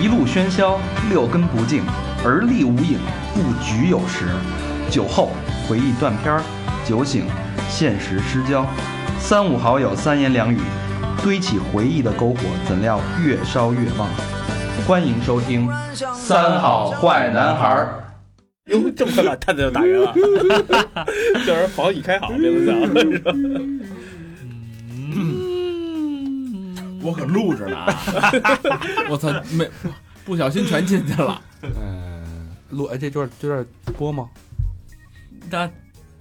一路喧嚣，六根不净，而立无影，不局有时。酒后回忆断片儿，酒醒现实失焦。三五好友三言两语，堆起回忆的篝火，怎料越烧越旺。欢迎收听《三好坏男孩儿》。哟，这么快把探子就打人了，叫人房已开好，别这么讲。我可录着呢，我操，没不小心全进去了。嗯，录哎，这段这段播吗？那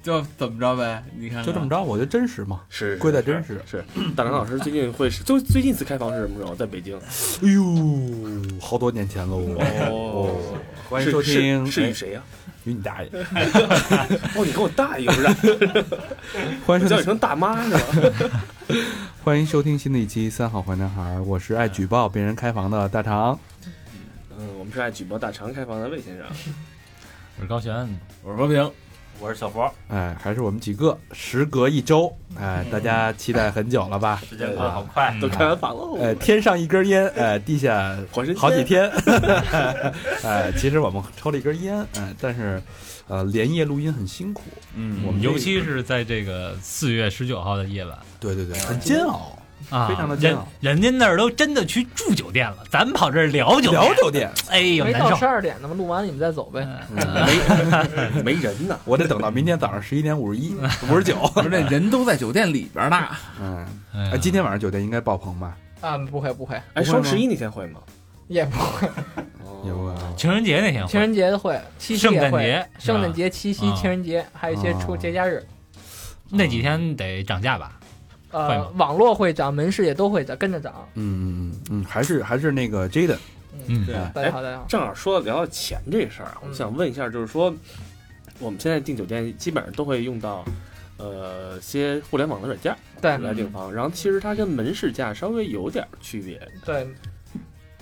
就怎么着呗？你看看，就这么着，我觉得真实嘛，是贵在真实。是。大梁老师最近会是，就最近一次开房是什么时候？在北京。哎呦，好多年前喽。哦，欢迎收听，是与谁呀？与你大爷。哦，你跟我大爷不是？欢迎，叫你成大妈是吧？欢迎收听新的一期《三好坏男孩》，我是爱举报别人开房的大肠。嗯，我们是爱举报大肠开房的魏先生。我是高璇，我是和平，我是小佛，哎，还是我们几个，时隔一周，哎，大家期待很久了吧？时间过得好快，都开完房喽。哎，天上一根烟，哎，地下好几天。哎，其实我们抽了一根烟，哎，但是呃，连夜录音很辛苦。嗯我们尤其是在这个四月十九号的夜晚对对对，很煎熬。啊，非常的煎人熬人家那儿都真的去住酒店了，咱跑这儿聊酒店，聊酒店，哎呦没到十二点呢嘛，录完你们再走呗。没 没人呢。我得等到明天早上十一点五十一、五十九。不是那人都在酒店里边呢。嗯，哎哎，今天晚上酒店应该爆棚吧？啊，不会不会，哎，双十一那天会吗？也不会。有啊，情人节那天会情人节的会，七夕也会圣诞节，圣诞节、七夕、啊情人节，还有一些出哦节假日。那几天得涨价吧？会呃，网络会涨，门市也都会涨，跟着涨。嗯嗯嗯，还是还是那个 Jaden，嗯，对大家好，大家好。正好说到聊到钱这事儿啊，我想问一下，就是说，我们现在订酒店基本上都会用到，呃，些互联网的软件对来订房，然后其实它跟门市价稍微有点区别。对，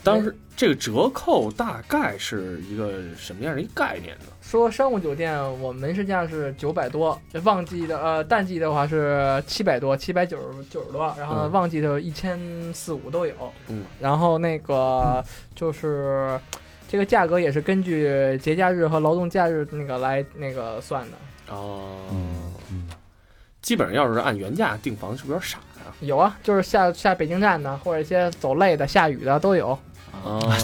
当时这个折扣大概是一个什么样的一个概念呢？说商务酒店，我们门市价是九百多，旺季的呃淡季的话是七百多，七百九十九十多，然后旺季的一千四五都有。嗯，然后那个就是这个价格也是根据节假日和劳动假日那个来那个算的。哦，基本上要是按原价订房，是不是有点傻呀？有啊，就是下下北京站的，或者一些走累的、下雨的都有，啊，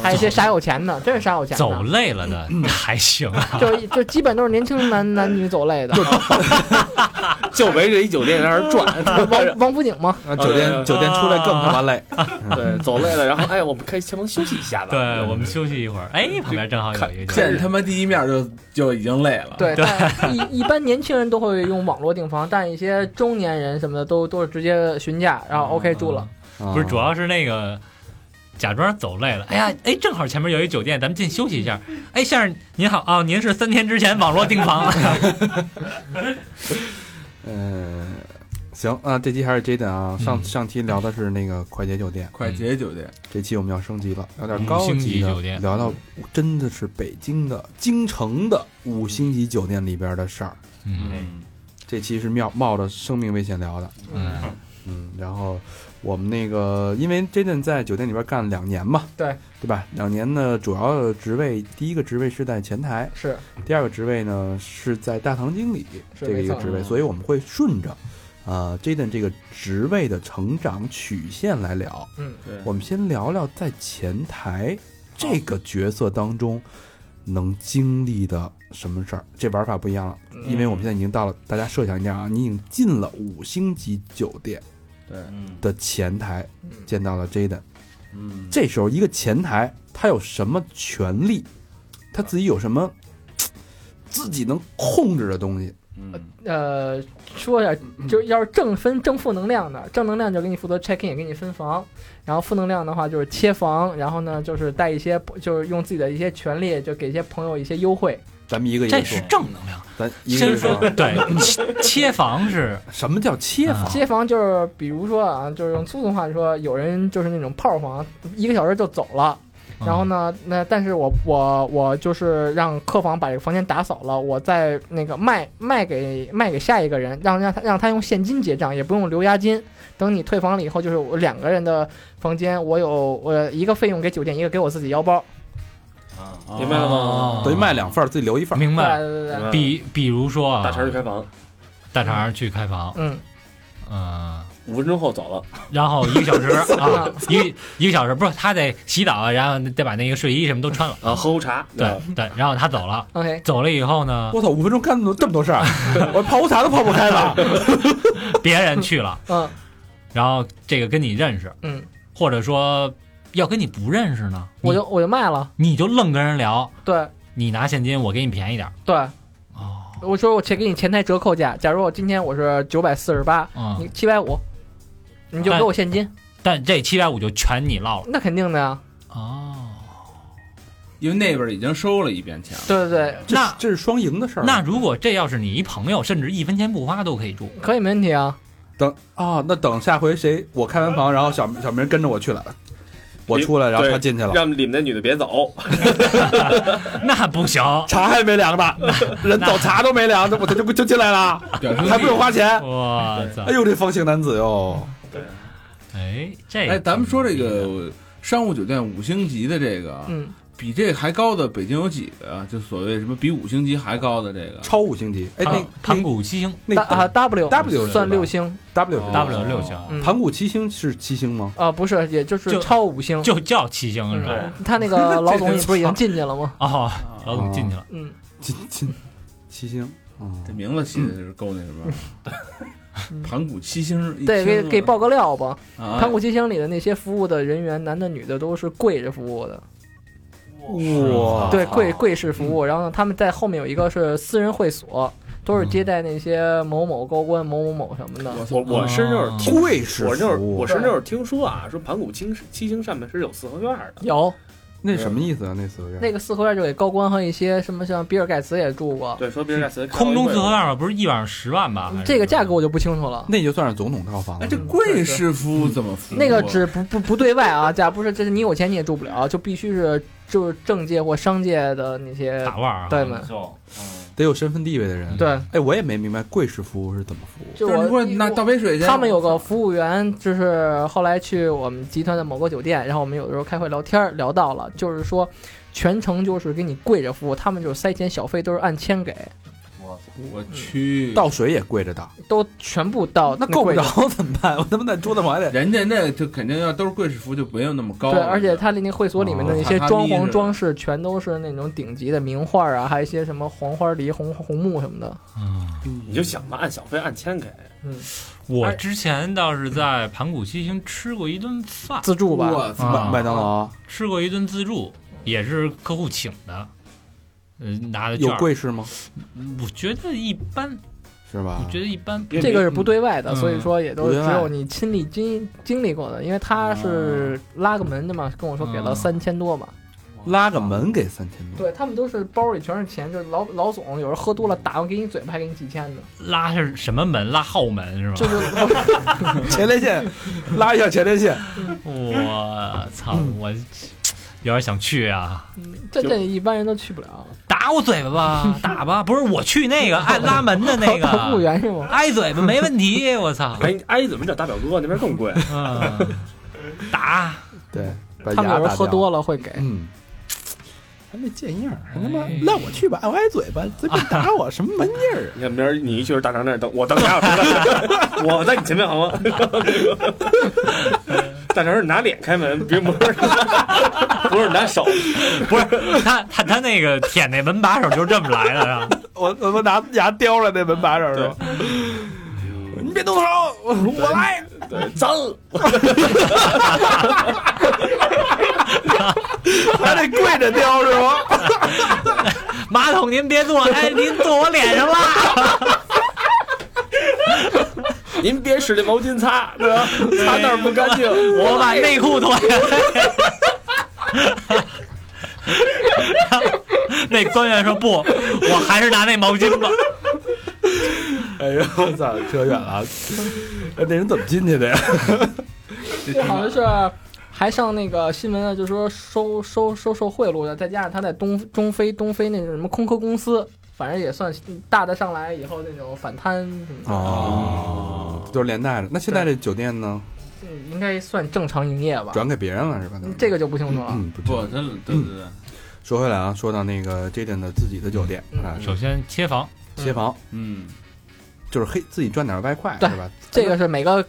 还有一些傻有钱的，真是傻有钱的。走累了的还行啊，就就基本都是年轻男男女走累的，就围着一酒店在那儿转，啊王 王府井嘛，啊，酒店呃酒店出来更他妈累。对，走累了，然后哎，我们可以先能休息一下吧。对我们休息一会儿，哎，旁边正好有一个，见他妈第一面就就已经累了。对，但一一般年轻人都会用网络订房，但一些中年人什么的都都是直接询价，然后 OK 住了。不不是，主要是那个假装走累了，哎呀，哎，正好前面有一酒店，咱们进休息一下。哎，先生您好啊，您是三天之前网络订房的，嗯，行啊，这期还是 Jaden 啊。上嗯。上期聊的是那个快捷酒店，快捷酒店，这期我们要升级了，聊点高级的级酒店，聊到真的是北京的京城的五星级酒店里边的事儿。嗯。这期是冒冒着生命危险聊的，嗯嗯，然后我们那个，因为 Jaden 在酒店里边干了两年嘛，对对吧？两年呢，主要的职位，第一个职位是在前台，是第二个职位呢是在大堂经理是这个一个职位，所以我们会顺着，呃，Jaden 这个职位的成长曲线来聊。嗯，对我们先聊聊在前台这个角色当中能经历的什么事儿。这玩法不一样了，嗯因为我们现在已经到了，大家设想一下啊，你已经进了五星级酒店对，的前台，嗯见到了 Jaden。嗯，这时候一个前台他有什么权利？他自己有什么自己能控制的东西？呃，说一下，就要是正分正负能量的，正能量就给你负责 check in，也给你分房，然后负能量的话就是切房，然后呢就是带一些，就是用自己的一些权利，就给一些朋友一些优惠。咱们一个一这是，正能量。咱一个一先个说，说对 切切房是 什么叫切房？切房就是比如说啊，就是用粗俗话说，有人就是那种炮房，一个小时就走了。然后呢，那但是我我我就是让客房把这个房间打扫了，我再那个卖卖给卖给下一个人，让让他让他用现金结账，也不用留押金。等你退房了以后，就是我两个人的房间，我有我一个费用给酒店，一个给我自己腰包。明白了吗？哦。等于卖两份儿，自己留一份儿。明白。对对对。对，比比如说啊，大肠去开房，大肠去开房，嗯，嗯，五分钟后走了，然后一个小时 啊，一个一个小时不是他得洗澡，然后得把那个睡衣什么都穿了，啊，喝壶茶，对对，然后他走了，OK，走了以后呢，我操，五分钟干这么多这么多事儿，我泡壶茶都泡不开了。别人去了，嗯。然后这个跟你认识，嗯，或者说要跟你不认识呢，我就我就卖了。你你就愣跟人聊，对你拿现金，我给你便宜点儿对，哦，我说我且给你前台折扣价，假如我今天我是九百四十八，嗯，你七百五，你就给我现金，但这七百五就全你落了那肯定的呀。哦。因为那边已经收了一遍钱了。对对对，这那这是双赢的事儿。那如果这要是你一朋友，甚至一分钱不花都可以住，可以没问题啊。等啊，那等下回谁我开完房，然后小小明跟着我去了，我出来，然后他进去了，让里面那女的别走，那不行。茶还没凉呢，人走茶都没凉，我就就就进来了，还不用花钱。哇操哎！呦，这风行男子哟，对哎，这哎，咱们说这个商务酒店五星级的这个，嗯，比这个还高的，北京有几个啊？就所谓什么比五星级还高的这个？超五星级。哎，那盘盘古七星那啊 W W 算六星 W 哦 W 六星，嗯盘古七星是七星吗？啊，不是，也就是就超五星。就叫七星是吧？嗯他那个 老总也不是已经进去了吗？啊，老总进去了，嗯，进进七星。哦这名字起的是够那什么，盘古七星，对，给给报个料吧。啊盘古七星里的那些服务的人员，男的女的都是跪着服务的，哇对，贵贵式服务。然后呢，他们在后面有一个是私人会所，都是接待那些某某高官、某某某什么的。我我是那会儿听，贵式我是那会儿我是那会儿听说啊，说盘古七七星上面是有四合院的，有那什么意思啊？那四合院那个四合院就给高官和一些什么像比尔盖茨也住过，对，说比尔盖茨空中四合院，吧，不是一晚上十万吧？这个价格我就不清楚了。那就算是总统套房了。哎，这贵师傅怎么？那个只不不不对外啊，假如不是这是你有钱你也住不了，就必须是就是政界或商界的那些大腕儿啊，对们。得有身份地位的人。对，哎，我也没明白贵式服务是怎么服务。就就是你说我拿倒杯水去，他们有个服务员，就是后来去我们集团的某个酒店，然后我们有的时候开会聊天儿聊到了，就是说全程就是给你跪着服务，他们就是塞钱小费都是按千给，我去，倒水也跪着倒，都全部倒那够不着着 怎么办？我他妈在桌子上还得人家那就肯定要都是贵式服，就没有那么高。对，而且他的那会所里面的那些装潢装饰全都是那种顶级的名画啊，还有一些什么黄花梨、红红木什么的。嗯，你就想吧，按小费按千给，嗯，我之前倒是在盘古七星吃过一顿饭，自助吧，麦当劳。吃过一顿自助，也是客户请的，呃，拿的有，贵是吗？我觉得一般，是吧我？觉得一般。这个是不对外的，嗯所以说也都只有你亲历经经历过的，因为他是拉个门的嘛，跟我说给了嗯三千多嘛。拉个门给三千多，对他们都是包里全是钱，就是老老总有人喝多了打完给你嘴巴还给你几千的，拉是什么门？拉后门是吧？就是前列腺拉一下前列腺，我操，我有点想去啊！这这一般人都去不了。打我嘴巴吧，打吧！不是我去那个爱拉门的那服务个，员是吗？挨嘴巴没问题。我操，哎挨，怎么找大表哥那边更贵？嗯，打对，他们有人牙打掉喝多了会给。嗯，还没见样他妈那我去吧，按我挨嘴巴，随便打我，什么玩意儿？你看明儿你一去大肠那儿等我等俩小时，我在你前面好吗？大成是拿脸开门，别不是不是拿手，不是他他他那个舔那门把手就是这么来的啊！我我拿牙叼着那门把手说：“ 你别动手，我来。对，脏。还得跪着叼是吗？马桶您别坐，哎，您坐我脸上了。您别使这毛巾擦，对吧？擦那儿不干净，我把内裤脱下来。那官员说不，我还是拿那毛巾吧。哎呦我操，扯远了。那人怎么进去的呀？这好像是还上那个新闻呢，就说收收收受贿赂的，再加上他在东中非东非那种什么空壳公司，反正也算大的上来以后那种反贪什么的，哦，都是连带的。那现在这酒店呢，嗯应该算正常营业吧？转给别人了是吧？嗯这个就不清楚了。嗯，不不，知道他对对对，说回来啊，说到那个 Jaden 的自己的酒店嗯啊，首先切房，切房。嗯，就是黑自己赚点外快对是吧？这个是每个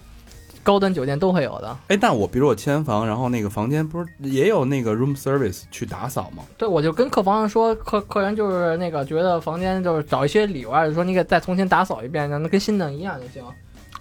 高端酒店都会有的。哎，但我比如我签房，然后那个房间不是也有那个 room service 去打扫吗？对，我就跟客房说，客客人就是那个觉得房间就是找一些理由啊，就说你给再重新打扫一遍，让它跟新的一样就行。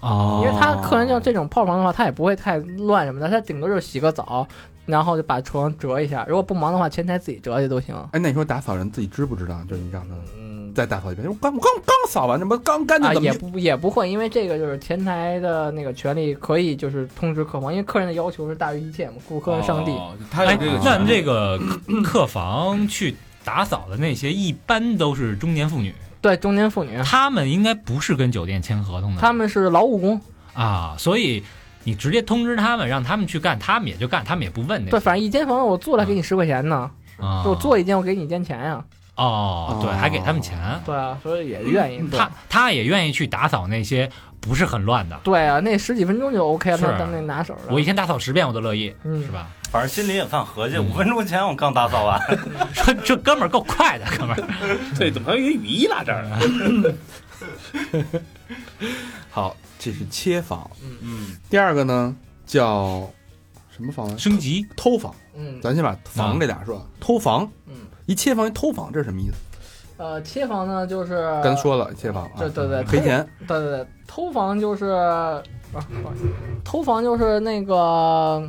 哦因为他客人像这种泡房的话，他也不会太乱什么的，他顶多就是洗个澡，然后就把床折一下。如果不忙的话，前台自己折去都行。哎，那你说打扫人自己知不知道？就是你让他嗯，再打扫一遍，我刚我刚刚扫完，这不刚干净啊，怎么也不也不会，因为这个就是前台的那个权利可以就是通知客房，因为客人的要求是大于一切嘛，顾客是上帝。哦他有哎这个，那这个客房去打扫的那些，一般都是中年妇女，对，中年妇女，他们应该不是跟酒店签合同的，他们是劳务工，啊，所以你直接通知他们，让他们去干，他们也就干，他们也不问那对，反正一间房我做了给你十块钱呢，啊，就我做一间我给你一间钱呀。哦，对，哦还给他们钱，对啊，所以也愿意。他他也愿意去打扫那些不是很乱的。对啊，那十几分钟就 OK 了，当那拿手的。我一天打扫十遍我都乐意，嗯是吧？反正心里也算合计，嗯五分钟前我刚打扫完，说这哥们儿够快的，哥们儿。对，怎么还有一个雨衣拉这儿？好，这是切房。嗯嗯，第二个呢叫什么房啊？升级偷房。嗯咱先把房这俩说，偷房。嗯，一切房一偷房，这是什么意思？呃，切房呢就是刚才说了，切房啊，对对对，赔钱。对对对，偷房就是啊，不好意思偷房就是那个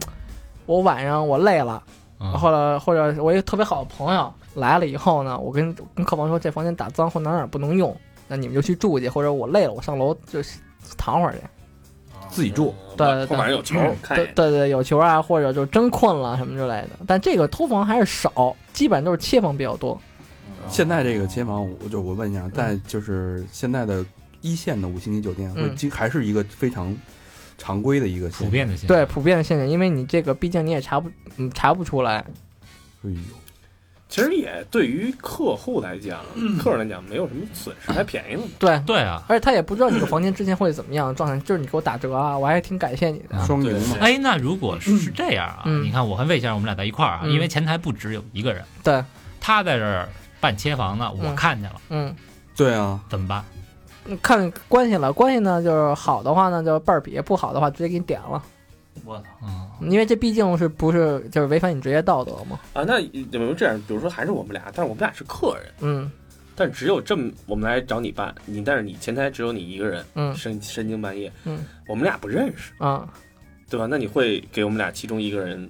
我晚上我累了，嗯或者或者我一个特别好的朋友来了以后呢，我跟跟客房说这房间打脏或哪哪不能用，那你们就去住去，或者我累了我上楼就躺会儿去。自己住，对对对后面有球。对对对，有球啊，或者就真困了什么之类的。但这个偷房还是少，基本都是切房比较多。现在这个切房，我就我问一下，在就是现在的一线的五星级酒店，会还是一个非常常规的一个现普遍的现象。对，普遍的现象，因为你这个毕竟你也查不嗯查不出来。哎呦，其实也对于客户来讲，客人来讲没有什么损失，还便宜呢。对，对啊，而且他也不知道你的房间之前会怎么样状态，就是你给我打折啊，我还挺感谢你的。双赢嘛。哎，那如果是是这样啊，嗯。你看我和魏先生我们俩在一块儿啊，嗯因为前台不只有一个人，对，他在这儿办切房呢，我嗯看见了，嗯，对啊，怎么办？看关系了，关系呢就是好的话呢就倍儿比，不好的话直接给你点了，我操，嗯，因为这毕竟是不是就是违反你职业道德嘛。啊，那怎么这样？比如说还是我们俩，但是我们俩是客人，嗯但只有这么我们来找你办，你但是你前台只有你一个人，嗯深深更半夜，嗯我们俩不认识，啊，对吧？那你会给我们俩其中一个人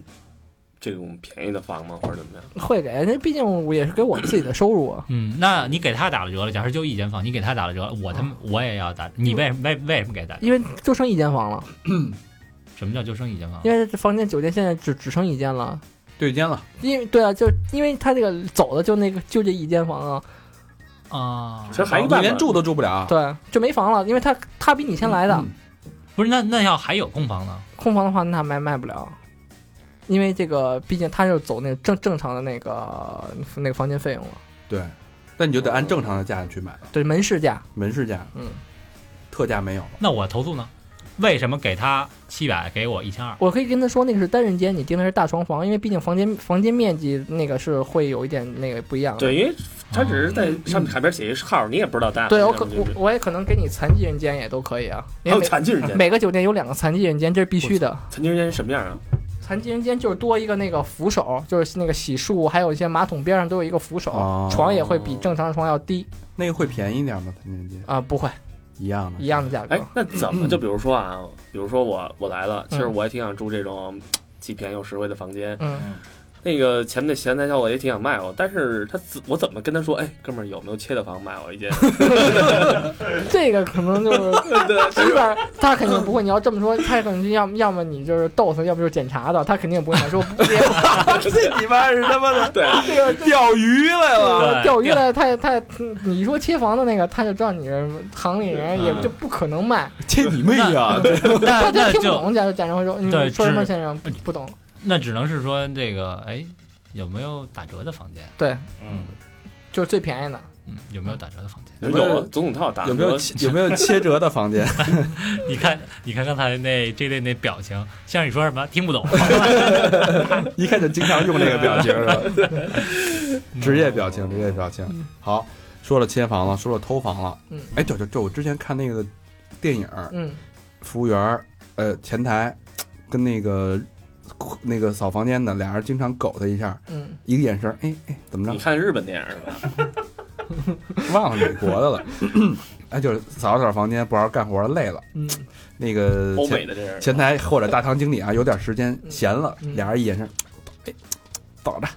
这种便宜的房吗，或者怎么样？会给，那毕竟我也是给我自己的收入啊。嗯，那你给他打了折了，假设就一间房，你给他打了折，我他妈我也要打，你为为为什么给他？因为就剩一间房了，什么叫就剩一间房？因为这房间酒店现在只只剩一间了。对间了，因为对啊，就因为他这个走的就那个就这一间房啊，啊其，实还有一办法你连住都住不了。对，就没房了，因为他他比你先来的，嗯不是那那要还有空房呢？空房的话那卖卖不了，因为这个毕竟他就走那个正正常的那个那个房间费用了，对，那你就得按正常的价去买了，对门市价，门市价，嗯，特价没有了。那我投诉呢？为什么给他七百，给我一千二？我可以跟他说那个是单人间，你订的是大床房，因为毕竟房间房间面积那个是会有一点那个不一样的。对，因为他只是在上面海边写一号，你也不知道大对，我可我我也可能给你残疾人间也都可以啊，还有残疾人间，每每个酒店有两个残疾人间，这是必须的。残疾人间是什么样啊？残疾人间就是多一个那个扶手，就是那个洗漱，还有一些马桶边上都有一个扶手，哦床也会比正常的床要低那个会便宜一点吗？残疾人间啊、不会一样的，一样的价格哎。，那怎么就比如说啊，比如说我我来了，其实嗯我也挺想住这种既便宜又实惠的房间。嗯，那个前面的前台小伙也挺想卖我，但是他怎我怎么跟他说？哎，哥们儿有没有切的房卖我一间？这个可能就是 基本上他肯定不会。你要这么说，他可能就要要么你就是逗他，要不就是检查的，他肯定不会买。说别 这你妈是他妈的对，这个钓鱼来了。钓鱼的，他也他也你说切房的那个，他就知道你是行里人，也就不可能卖。切你妹呀！那他就听不懂，假如假如会说，说什么先生不不懂？那只能是说这个，哎，有没有打折的房间？对，嗯，就是最便宜的。嗯，有没有打折的房间？有有总统套打有没有有没有切折的房间？你看，你看刚才那这类那表情，像你说什么听不懂？一看就经常用这个表情是吧？职业表情，职业表情。好，说了切房了，说了偷房了。嗯，哎，对对对，我之前看那个电影，嗯服务员儿呃前台跟那个那个扫房间的俩人经常狗他一下，嗯，一个眼神，哎哎，怎么着？你看日本电影是吧？忘了美国的了。哎，就是扫扫房间，不好好干活累了，嗯那个欧前美的这是前台或者大堂经理啊，有点时间闲了，嗯俩人一眼神，哎，走着。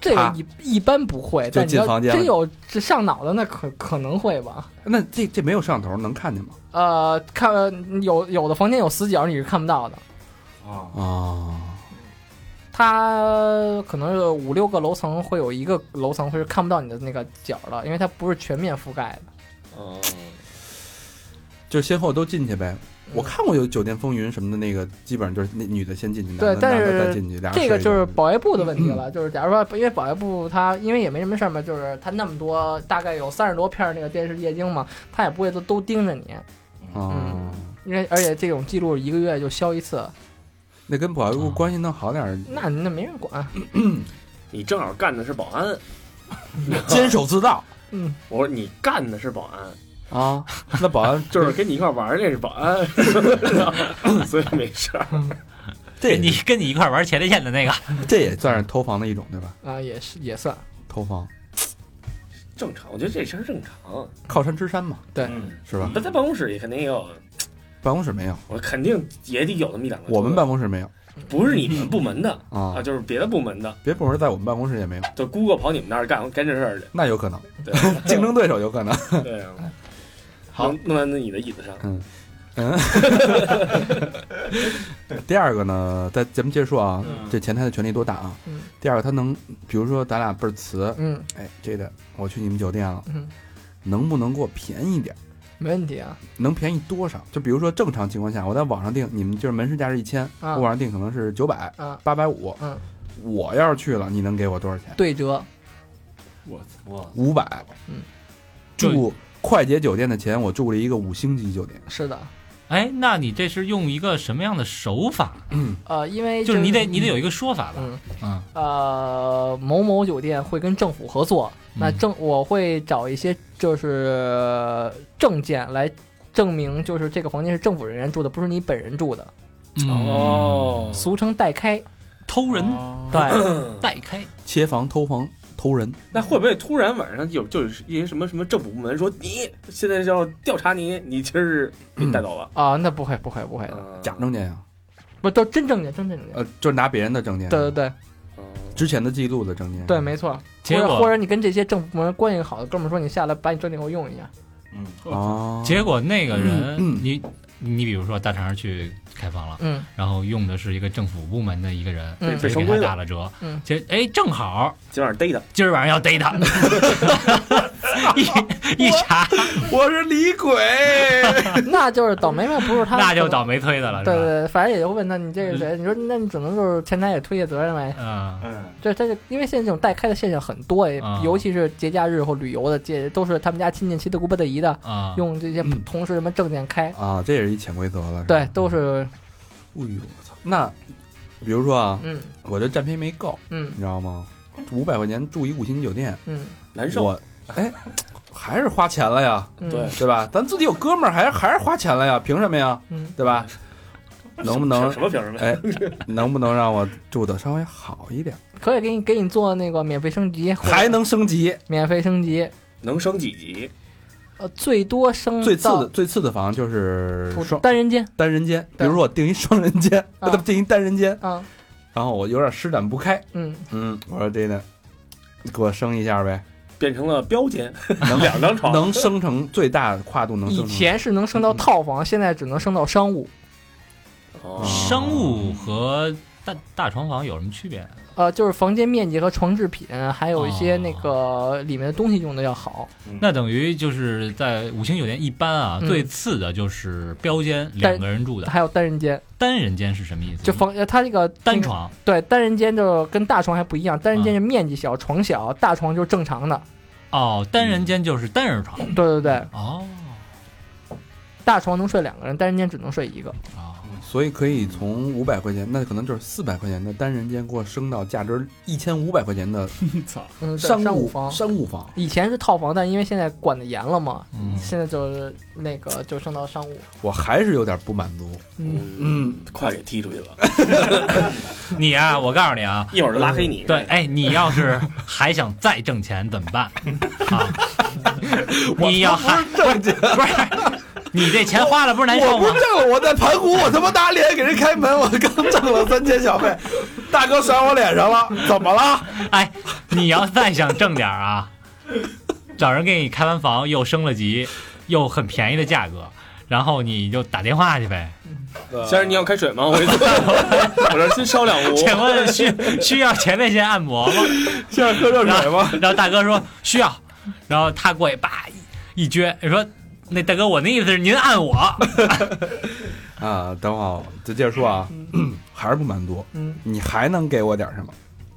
这个啊一一般不会，就但你要进房间真有这上脑的，那可可能会吧。那这这没有摄像头，能看见吗？呃，看有有的房间有死角，你是看不到的。啊，哦，它可能是五六个楼层会有一个楼层会是看不到你的那个角了，因为它不是全面覆盖的。嗯，就是先后都进去呗。我看过有酒店风云什么的，那个基本上就是那女的先进去，男的对但是男的再进去，这个就是保卫部的问题了，就是假如说，因为保卫部它因为也没什么事儿嘛，就是它那么多，大概有三十多片儿那个电视液晶嘛，它也不会都都盯着你，嗯，因为而且这种记录一个月就消一次，那跟保卫部关系弄好点儿，那那没人管。你正好干的是保安，监守自盗 嗯，我说你干的是保安，啊。那保安 就是跟你一块玩儿那是保安，所以没事儿。这你跟你一块玩前列腺的那个，这也算是偷房的一种，对吧？啊，也是也算。偷房，正常，我觉得这事儿正常。靠山吃山嘛，对嗯，是吧？那在办公室也肯定也有，办公室没有，我肯定也得有那么一两个。我们办公室没有。不是你们部门的啊。啊，，就是别的部门的，别部门在我们办公室也没有，就姑哥跑你们那儿干干这事儿去。那有可能，对。竞争对手有可能。对。啊，好。弄弄在你的椅子上。嗯。嗯。第二个呢，在咱们接着说啊，嗯。这前台的权力多大啊？嗯。第二个，他能，比如说咱俩倍儿瓷，嗯。哎，这个我去你们酒店了，嗯，能不能给我便宜点儿？没问题啊。能便宜多少？就比如说正常情况下，我在网上订，你们就是门市价是一千，啊我网上订可能是九百、啊，八百五，嗯，我要是去了，你能给我多少钱？对折。我我五百，嗯，住快捷酒店的钱，我住了一个五星级酒店，是的，哎，那你这是用一个什么样的手法？嗯呃，因为就是你得你得有。有一个说法吧？嗯嗯呃，某某酒店会跟政府合作，那证我会找一些就是证件来证明，就是这个房间是政府人员住的，不是你本人住的，嗯，哦，俗称代开。偷人 对，代开，切房、偷房、偷人，那会不会突然晚上有就是一些什么什么政府部门说你现在要调查你，你其实是被带走了？啊，那不会不会不会的，嗯。假证件呀，不都真证件真证件。呃，就是拿别人的证件，对对对。嗯之前的记录的证件，对，没错。结果或者或者你跟这些政府部门关系好的哥们儿说，你下来把你证件给我用一下。嗯，哦，结果那个人，嗯嗯你你比如说大肠去开房了，嗯。然后用的是一个政府部门的一个人，嗯。所以给他打了折。嗯。其实哎，正好今晚上逮他，今儿晚上要逮他，一一查。我是李鬼，那就是倒霉嘛，不是他，那就倒霉催的了，对对对，反正也就问他你这是谁？你说那你只能就是前台也推卸责任呗。嗯，嗯，这这就因为现在这种代开的现象很多，也啊尤其是节假日或旅游的，这都是他们家亲戚七大姑八大姨的，啊，用这些嗯。同事什么证件开，啊，这也是一潜规则了，是对，都是哎呦我操！那比如说啊，嗯我这占便宜没够，嗯你知道吗？五百块钱住一五星级酒店，嗯难受。我哎还是花钱了呀，嗯，对对吧？咱自己有哥们儿，还是还是花钱了呀，凭什么呀？嗯，对吧？能不能什么凭什么？哎，能不能让我住的稍微好一点，可以给你给你做那个免费升级，还能升级？免费升级，能升几级？呃，最多升最次的最次的房就是双单人间单人间，比如说我订一双人间，啊订一单人间，啊，然后我有点施展不开，嗯，嗯，我说这个给我升一下呗，变成了标间，能两张床，能升成最大跨度能升以前是能升到套房，现在只能升到商务。哦商务和大大床房有什么区别？呃，就是房间面积和床制品，还有一些哦那个里面的东西用的要好。那等于就是在五星酒店一般啊，嗯最次的就是标间，两个人住的。还有单人间，单人间是什么意思？就房呃它这个那个单床对单人间就跟大床还不一样，单人间是面积小，床小，大床就是正常的。哦，单人间就是单人床。对对对，哦大床能睡两个人，单人间只能睡一个。哦，所以可以从五百块钱，那可能就是四百块钱的单人间，给我升到价值一千五百块钱的 商务商务房。商务房。以前是套房，但因为现在管的严了嘛，嗯，现在就是那个就升到商务。我还是有点不满足。嗯，嗯，快给踢出去了，你啊，我告诉你啊，一会儿就拉黑你。对，哎，你要是还想再挣钱怎么办啊？你要还挣钱，不是你这钱花了不是难受吗我不？挣了，我在盘古，我他妈打脸给人开门，我刚挣了三千小费，大哥甩我脸上了，怎么了？哎，你要再想挣点啊，找人给你开完房，又升了级，又很便宜的价格，然后你就打电话去呗。先生，你要开水吗？我给你 我这先烧两壶。请问需需要前列腺按摩吗？需要喝热水吗？然后大哥说需要，然后他过去叭一一撅，说那大哥我那意思是您按我。啊，等会儿就接着说啊，还是不满足。嗯，你还能给我点什么？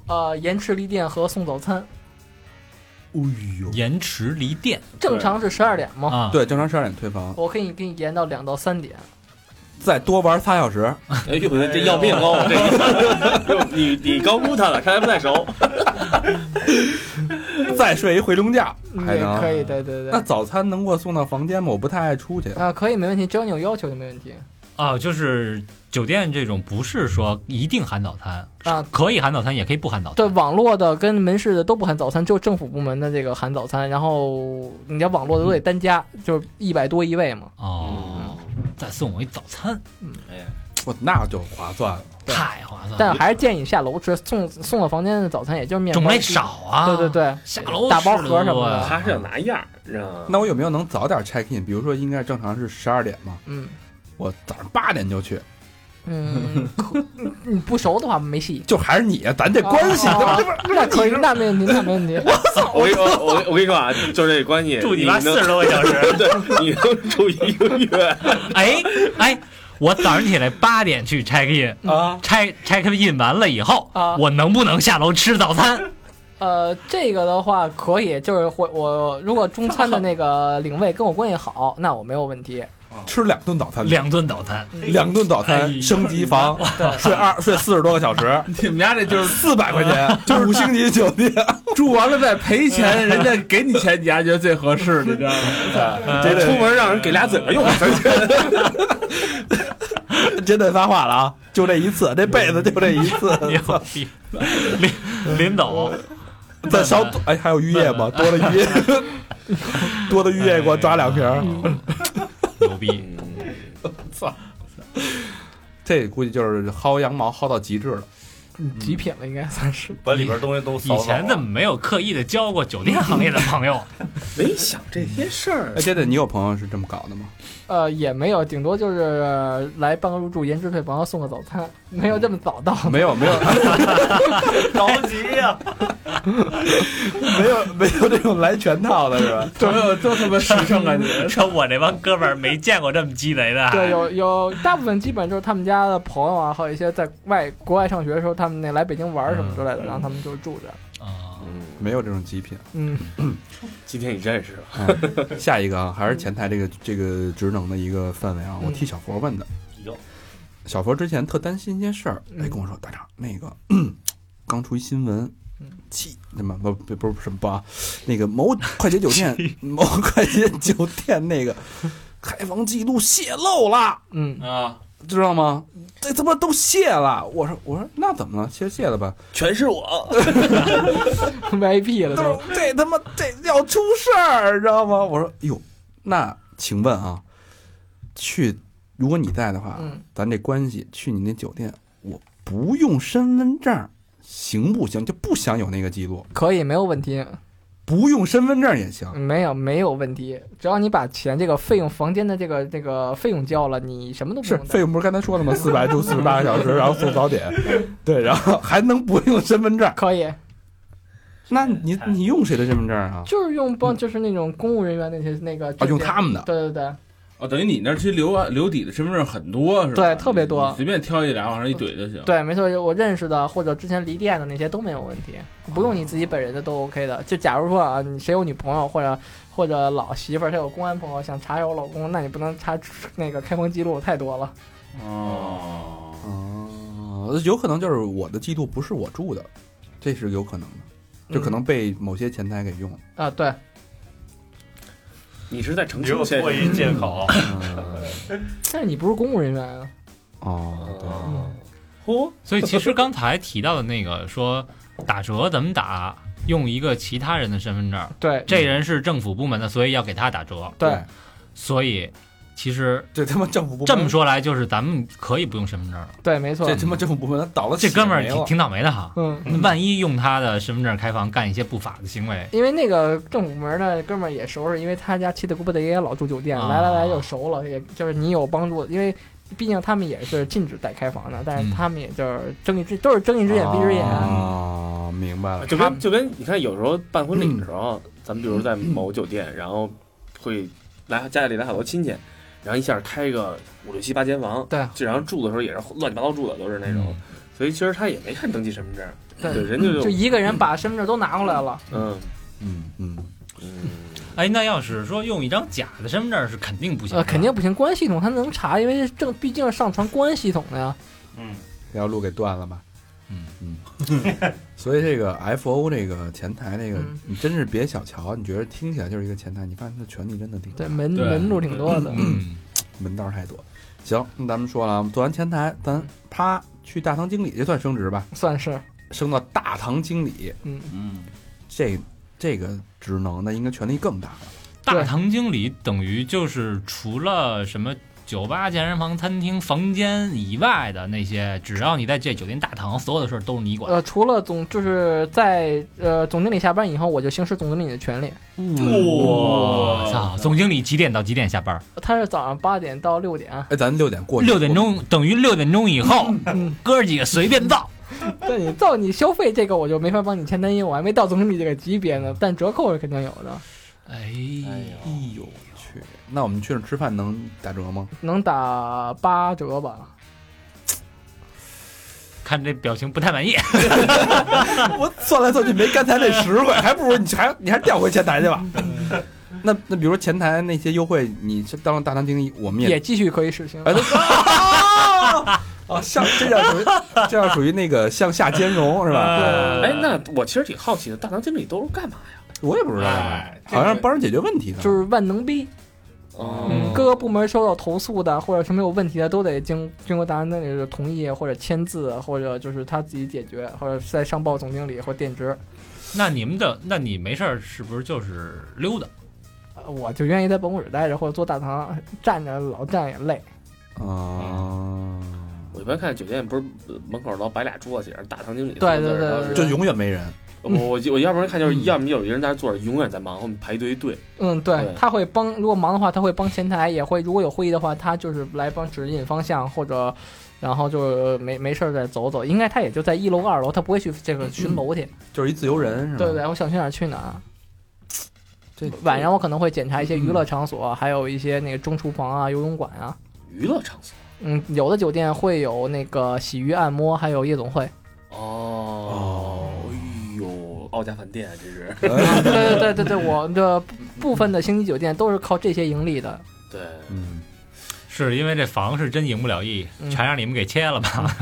呃，延迟离店和送早餐，哎呦，延迟离店正常是十二点嘛，啊，对，正常十二点退房，我可以给你延到两到三点。再多玩仨小时，哎呦，这要命哦！这 你你高估他了，看来不太熟。再睡一回笼觉，还能可以，。对对对。那早餐能给我送到房间吗？我不太爱出去。啊，可以，没问题，只要你有要求就没问题。啊，就是酒店这种不是说一定含早餐啊，可以含早餐，也可以不含早餐。对，网络的跟门市的都不含早餐，就政府部门的这个含早餐。然后你要网络的都得单加，就是一百多一位嘛。哦，再送我一早餐，哎我那就划算了。太划算了。但还是建议你下楼吃，送送到房间的早餐也就是面包种类少啊。对对，对，下楼大包盒什么的多呀他是要拿样知道吗？那我有没有能早点 check in？比如说，应该正常是十二点嘛，嗯我早上八点就去，嗯，你不熟的话没戏。就还是你，咱这关系，哦这不这不那可以，那没问题，那没问题。我跟你说，我我跟你说啊，就是这关系，住你妈能四十多个小时。对，你能住一个月。哎哎，我早上起来八点去 check in，啊，拆 check in 完了以后，啊我能不能下楼吃早餐？呃，这个的话可以，就是会我如果中餐的那个领位跟我关系好，那我没有问题。吃两顿早餐，两顿早餐，两顿早哎餐，升级房，睡二睡四十多个小时，你们家这就是四百块钱，就是五星级酒店，住完了再赔钱，人家给你钱，你还觉得最合适，你知道吗？这出门让人给俩嘴巴用，真得发话了啊！就这一次，这辈子就这一次！临临走，再烧哎，还有浴液吗？多的浴液，多的浴液给我抓两瓶儿。牛逼！操这估计就是薅羊毛薅到极致了。嗯极品了，应该算是。把里边东西都扫以。前怎么没有刻意的交过酒店行业的朋友？没想这些事儿哎，。对对，你有朋友是这么搞的吗？呃，也没有，顶多就是来办个入住延迟退房，送个早餐，没有这么早到。没有，没有，着急呀！没有，没有这种来全套的是吧？都有都他妈实诚啊你！说我这帮哥们儿没见过这么鸡贼的。对，有有大部分基本就是他们家的朋友啊，还有一些在外国外上学的时候，他们那来北京玩什么之类的，然后他们就住着。啊，没有这种极品。嗯，今天你认识了，哎下一个啊，还是前台这个 这个职能的一个范围啊。我替小佛问的，哟小佛之前特担心一件事儿，嗯。哎，跟我说大张那个 刚出一新闻嗯，气那么不不不是什么不啊，那个某快捷酒店 某快捷酒店那个开房记录泄露了，嗯，啊，知道吗？这他妈都谢了！我说我说那怎么了？泄泄了吧？全是我。VIP 了都这他妈这要出事儿，知道吗？我说哟，那请问啊，去如果你在的话，嗯，咱这关系去你那酒店，我不用身份证行不行？就不想有那个记录。可以，没有问题。不用身份证也行。没有没有问题，只要你把钱这个费用房间的这个这个费用交了，你什么都不是费用不是刚才说了吗？四百住四十八个小时，然后送早点，对，然后还能不用身份证？可以，那你你用谁的身份证啊？就是用帮就是那种公务人员那些那个啊，用他们的。对对对，哦，等于你那儿其实留啊留底的身份证很多是吧？对特别多随便挑一俩往上一怼就行。对，没错，我认识的或者之前离店的那些都没有问题，不用你自己本人的都 OK 的。就假如说啊，你谁有女朋友或者或者老媳妇儿，她有公安朋友想查一下我老公，那你不能查那个开封记录，太多了。哦，哦，有可能就是我的记录不是我住的，这是有可能的，就可能被某些前台给用了。啊，对，你是在澄只有清先脱一借口。但是你不是公务人员啊。哦，对，嗯，所以其实刚才提到的那个说打折怎么打，用一个其他人的身份证，对。这人是政府部门的，所以要给他打折。对，所以其实这他妈政府部门这么，说来，就是咱们可以不用身份证了。对，没错这。他妈政府部门倒了这哥们儿挺挺倒霉的哈。嗯，万一用他的身份证开房干一些不法的行为，因为那个政府部门的哥们儿也熟是，因为他家七大姑八大爷也老住酒店，啊来来来就熟了，也就是你有帮助，因为毕竟他们也是禁止带开房的，但是嗯他们也就是睁一只都是睁一只眼闭一只眼。啊，明白了。就跟就跟你看，有时候办婚礼的时候，咱们比如在某酒店，然后会来家里来好多亲戚，然后一下开个五六七八间房，对，这然后住的时候也是乱七八糟住的，都是那种，所以其实他也没看登记身份证，对对，人家就就一个人把身份证都拿过来了，嗯嗯嗯，嗯，哎，那要是说用一张假的身份证是肯定不行的，呃，肯定不行，公安系统他能查，因为正毕竟是上传公安系统的呀。嗯，这条路给断了吧？嗯嗯，所以这个 F O 这个前台那个嗯，你真是别小瞧，你觉得听起来就是一个前台，你发现他权力真的挺大对，门对门路挺多的。嗯，门道太多。行，那咱们说了，我们做完前台，咱啪去大堂经理，这算升职吧？算是，升到大堂经理，嗯，嗯，这这个职能那应该权力更大了。大堂经理等于就是除了什么酒吧、健身房、餐厅、房间以外的那些，只要你在这酒店大堂，所有的事儿都是你管。呃，除了总就是在呃总经理下班以后，我就行使总经理的权利。我操！总经理几点到几点下班？他是早上八点到六点，哎，咱六点过去，六点钟等于六点钟以后，嗯，哥儿几个随便造。对你造你消费这个，我就没法帮你签单，因为我还没到总经理这个级别呢。但折扣是肯定有的，哎哎呦我去，那我们去那儿吃饭能打折吗？能打八折吧？看这表情不太满意。我算来算去没刚才那实惠，还不如你还你还调回前台去吧。那那比如说前台那些优惠，你是当了大堂经理，我们也也继续可以实行。啊 啊，向这样属于这样属于那个向下兼容是吧？哎，那我其实挺好奇的，大堂经理都是干嘛呀？我也不知道，哎好像帮人解决问题的。就是万能逼，哦嗯，各个部门收到投诉的或者什么有问题的，都得经经过大堂经理的同意或者签字，或者就是他自己解决，或者再上报总经理或电职。那你们的，那你没事儿是不是就是溜达？呃我就愿意在办公室待着，或者坐大堂站着，老站也累。啊，我一般看酒店不是呃门口老摆俩桌子写着大堂经理，对对对对就永远没人。我我我要不然看就是要么有一个人在那坐着，永远在忙，后面排一堆队。嗯，对对，他会帮，如果忙的话，他会帮前台，也会如果有会议的话，他就是来帮指引方向，或者然后就没没事儿再走走。应该他也就在一楼、二楼，他不会去这个巡楼去。就是一自由人，是吧？对对，我想去哪儿去哪儿。这晚上我可能会检查一些娱乐场所，还有一些那个中厨房啊、游泳馆啊。娱乐场所嗯，有的酒店会有那个洗浴、按摩，还有夜总会。哦，奥家饭店啊这是 对对对对对，我的部分的星级酒店都是靠这些盈利的。对，嗯，是因为这房是真赢不了亿，嗯全让你们给切了吧？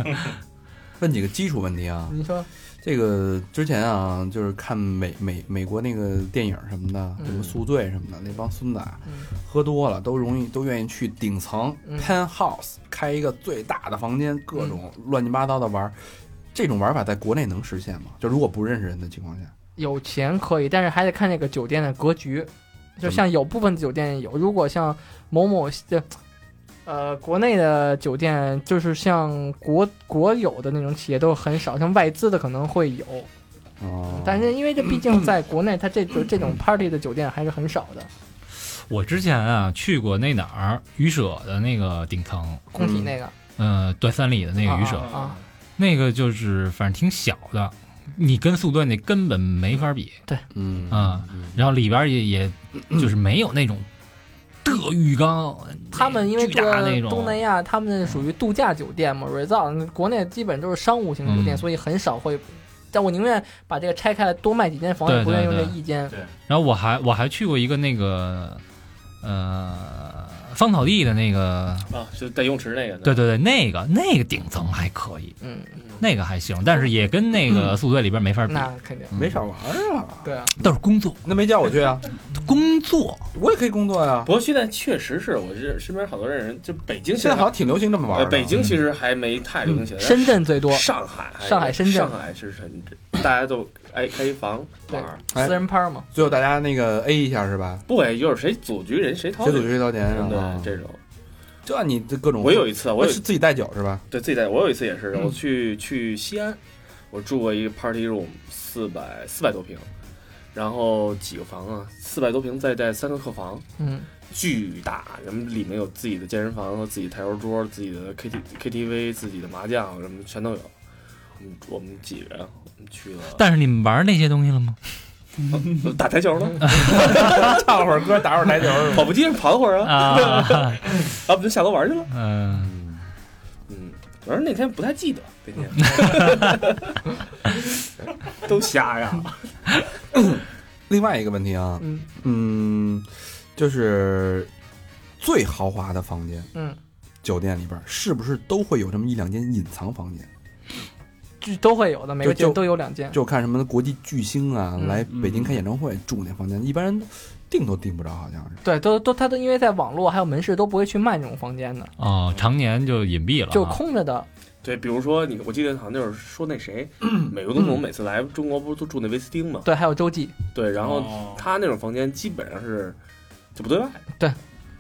问几个基础问题啊。你说，这个之前啊，就是看美美美国那个电影什么的，嗯什么宿醉什么的，那帮孙子啊，嗯喝多了都容易都愿意去顶层嗯 penthouse 开一个最大的房间，各种乱七八糟的玩儿。这种玩法在国内能实现吗？就如果不认识人的情况下，有钱可以，但是还得看那个酒店的格局。就像有部分酒店有，如果像某某这，呃，国内的酒店就是像国国有的那种企业都很少，像外资的可能会有。哦，但是因为这毕竟 在国内，它这种这种 party 的酒店还是很少的，我之前啊去过那哪儿鱼舍的那个顶层，工体那个呃，段三里的那个鱼舍，啊，那个就是反正挺小的，你跟速队那根本没法比对嗯啊。然后里边也也就是没有那种的浴缸，他们因为巨这个大那种东南亚，他们属于度假酒店嘛，resort，国内基本都是商务型酒店，嗯所以很少会。但我宁愿把这个拆开来多卖几间房，也不愿意用这一间。对然后我还我还去过一个那个呃芳草地的那个，啊，就带泳池那个。对，对对，那个那个顶层还可以，嗯，那个还行，但是也跟那个宿醉里边没法比，那肯定没少玩啊，对啊。都是工作那没叫我去啊，工作。我也可以工作呀。不过现在确实是我这身边好多人，就北京现在好像挺流行这么玩。北京其实还没太流行起来。深圳最多，上海，上海深圳上海是深圳，大家都爱开房玩私人趴嘛，最后大家那个 A 一下是吧？不 A，就是谁组局人谁掏谁钱，组谁掏钱对啊？这种。这你这各种，我有一次，我是自己带酒是吧？对自己带，我有一次也是，我去去西安，我住过一个 party room，四百四百多平，然后几个房啊，四百多平再带三个客房，嗯，巨大，人们里面有自己的健身房和自己台球桌、自己的 K T K T V、自己的麻将什么全都有。我们我们几个人，我们去了，但是你们玩那些东西了吗？打台球呢，唱会儿歌，打会儿台球？跑步机上跑会儿啊，啊，啊，不就下楼玩去了。嗯，嗯，主要是那天不太记得那天，都瞎呀。另外一个问题啊，嗯嗯，就是最豪华的房间，嗯，酒店里边是不是都会有这么一两间隐藏房间？这都会有的，每个就酒都有两间。就看什么国际巨星啊嗯来北京开演唱会住那房间，一般人订都订不着，好像是。对，都都他都因为在网络还有门市都不会去卖这种房间的，哦，常年就隐蔽了啊，就空着的。对，比如说你，我记得好像就是说那谁，美国总统每次来中国不是都住那威斯汀吗？对，还有洲际，对，然后哦他那种房间基本上是就不对外，对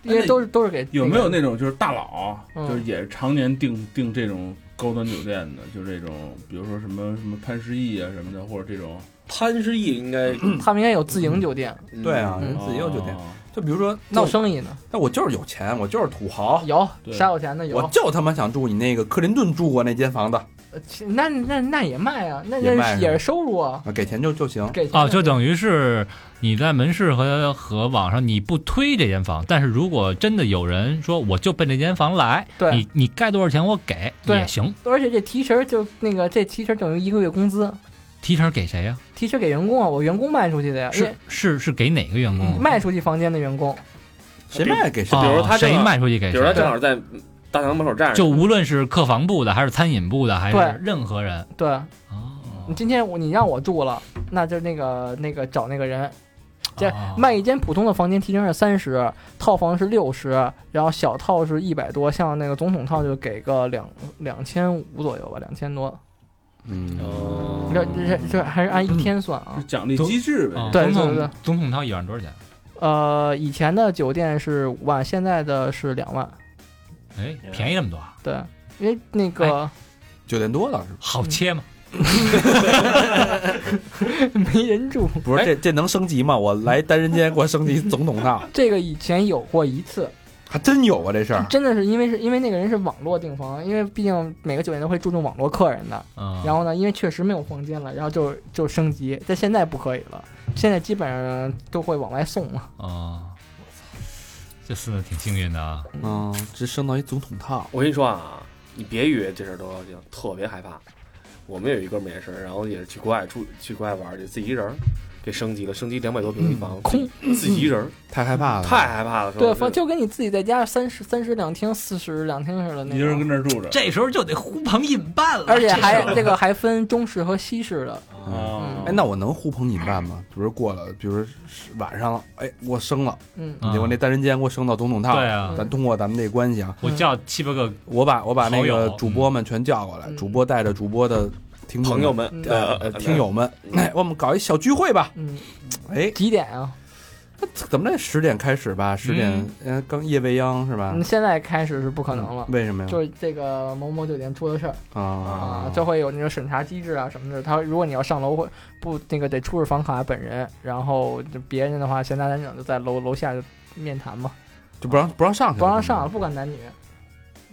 因为都是都是给有没有那那种就是大佬，嗯就是也是常年订订这种高端酒店的，就这种，比如说什么什么潘石屹啊什么的，或者这种。潘石屹应该他们应该有自营酒店。嗯。对啊，自己有酒店。哦。就比如说，做生意呢，那我就是有钱，我就是土豪，有对。啥有钱的有。我，就他妈想住你那个克林顿住过那间房子，那那那也卖啊，那也卖是吧那也是收入啊，啊，给钱就就行。给钱哦，就等于是你在门市和和网上你不推这间房，但是如果真的有人说我就奔这间房来，对你你该多少钱我给对也行，而且这提成就那个这提成等于一个月工资，提成给谁呀？提成给员工啊，我员工卖出去的呀，因是为是是给哪个员工？卖出去房间的员工，谁卖给谁哦比如说他谁卖出去给比如他谁？正好在大堂门口站着，就无论是客房部的，还是餐饮部的，还是任何人，对哦，你今天我你让我住了，那就那个那个找那个人，这哦卖一间普通的房间提成是三十，套房是六十，然后小套是一百多，像那个总统套就给个两两千五左右吧，两千多。嗯，哦这这这还是按一天算啊是。奖励机制呗哦。对总对对统总统套一晚上多少钱？呃，以前的酒店是五万，现在的是两万。哎，便宜那么多啊，对，因为那个酒店多了是吧？好切吗？没人住。不是这这能升级吗？我来单人间给我升级总统套，这个以前有过一次，还真有啊这事儿。真的是因为是因为那个人是网络订房，因为毕竟每个酒店都会注重网络客人的。嗯，然后呢，因为确实没有房间了，然后就就升级，但现在不可以了，现在基本上都会往外送嘛。哦，这次挺幸运的啊。嗯，这升到一总统套，我跟你说啊，你别以为这事儿多高兴，特别害怕。我们有一哥们儿也是，然后也是去国外住，去国外玩儿去，自己一人儿给升级了，升级两百多平的房，空自己一人儿，太害怕了。太害怕了。对，就跟你自己在家三室三室两厅、四室两厅似的那一人跟种，那儿住着，这时候就得呼朋引伴了，而且还这个还分中式和西式的。啊哎，那我能呼朋引伴吗？比如过了，比如是晚上了，哎，我升了，嗯，结果那单人间给我升到总统套，对啊咱通过咱们这关系啊，我叫七八个我把我把那个主播们全叫过来，嗯主播带着主播的听众朋友们呃听友们，哎，我们搞一小聚会吧。嗯，哎，几点啊？怎么得十点开始吧？十点，嗯，刚夜未央是吧嗯，？现在开始是不可能了。为什么呀？就是这个某某酒店出的事儿啊啊，就会有那种审查机制啊什么的。他如果你要上楼会不那个得出示房卡本人，然后就别人的话闲杂人整就在楼楼下就面谈嘛，就不让不让上去，不让上，不管男女，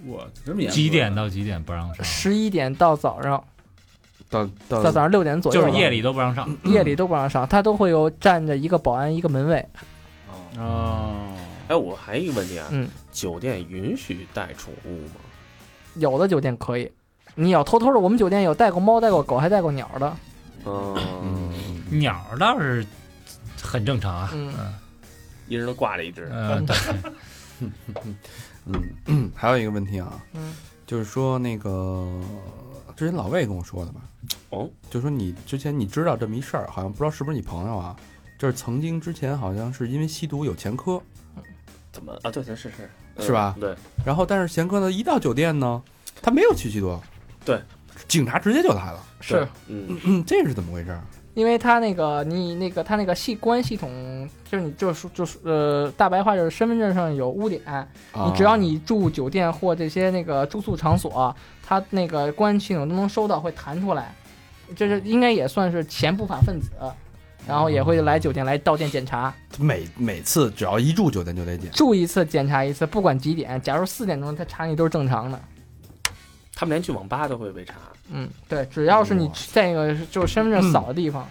我这么严几点到几点不让上？十一点到早上到到到早上六点左右，就是夜里都不让上。夜里都不让上，他都会有站着一个保安一个门卫，哦，哎，我还有一个问题啊，嗯，酒店允许带宠物吗？有的酒店可以。你要偷偷的，我们酒店有带过猫、带过狗，还带过鸟的。嗯，鸟儿倒是很正常啊。嗯一人都挂着一只。嗯，对，嗯，还有一个问题啊，嗯，就是说那个之前老魏跟我说的吧，哦，就说你之前你知道这么一事儿，好像不知道是不是你朋友啊，就是曾经之前好像是因为吸毒有前科，怎么？啊？对对是是。是吧？嗯对，然后但是前科呢一到酒店呢，他没有去吸毒，对，警察直接就来了，是。嗯。嗯嗯，这是怎么回事？因为他那个你那个他那个系公安系统，就是你就是就是呃大白话就是身份证上有污点，啊。你只要你住酒店或这些那个住宿场所，它那个公安系统都能收到，会弹出来，就是应该也算是前不法分子，然后也会来酒店来到店检查，每每次只要一住酒店就得检，住一次检查一次，不管几点，假如四点钟他查你都是正常的。他们连去网吧都会被查。嗯，对，只要是你在那个就是身份证扫的地方，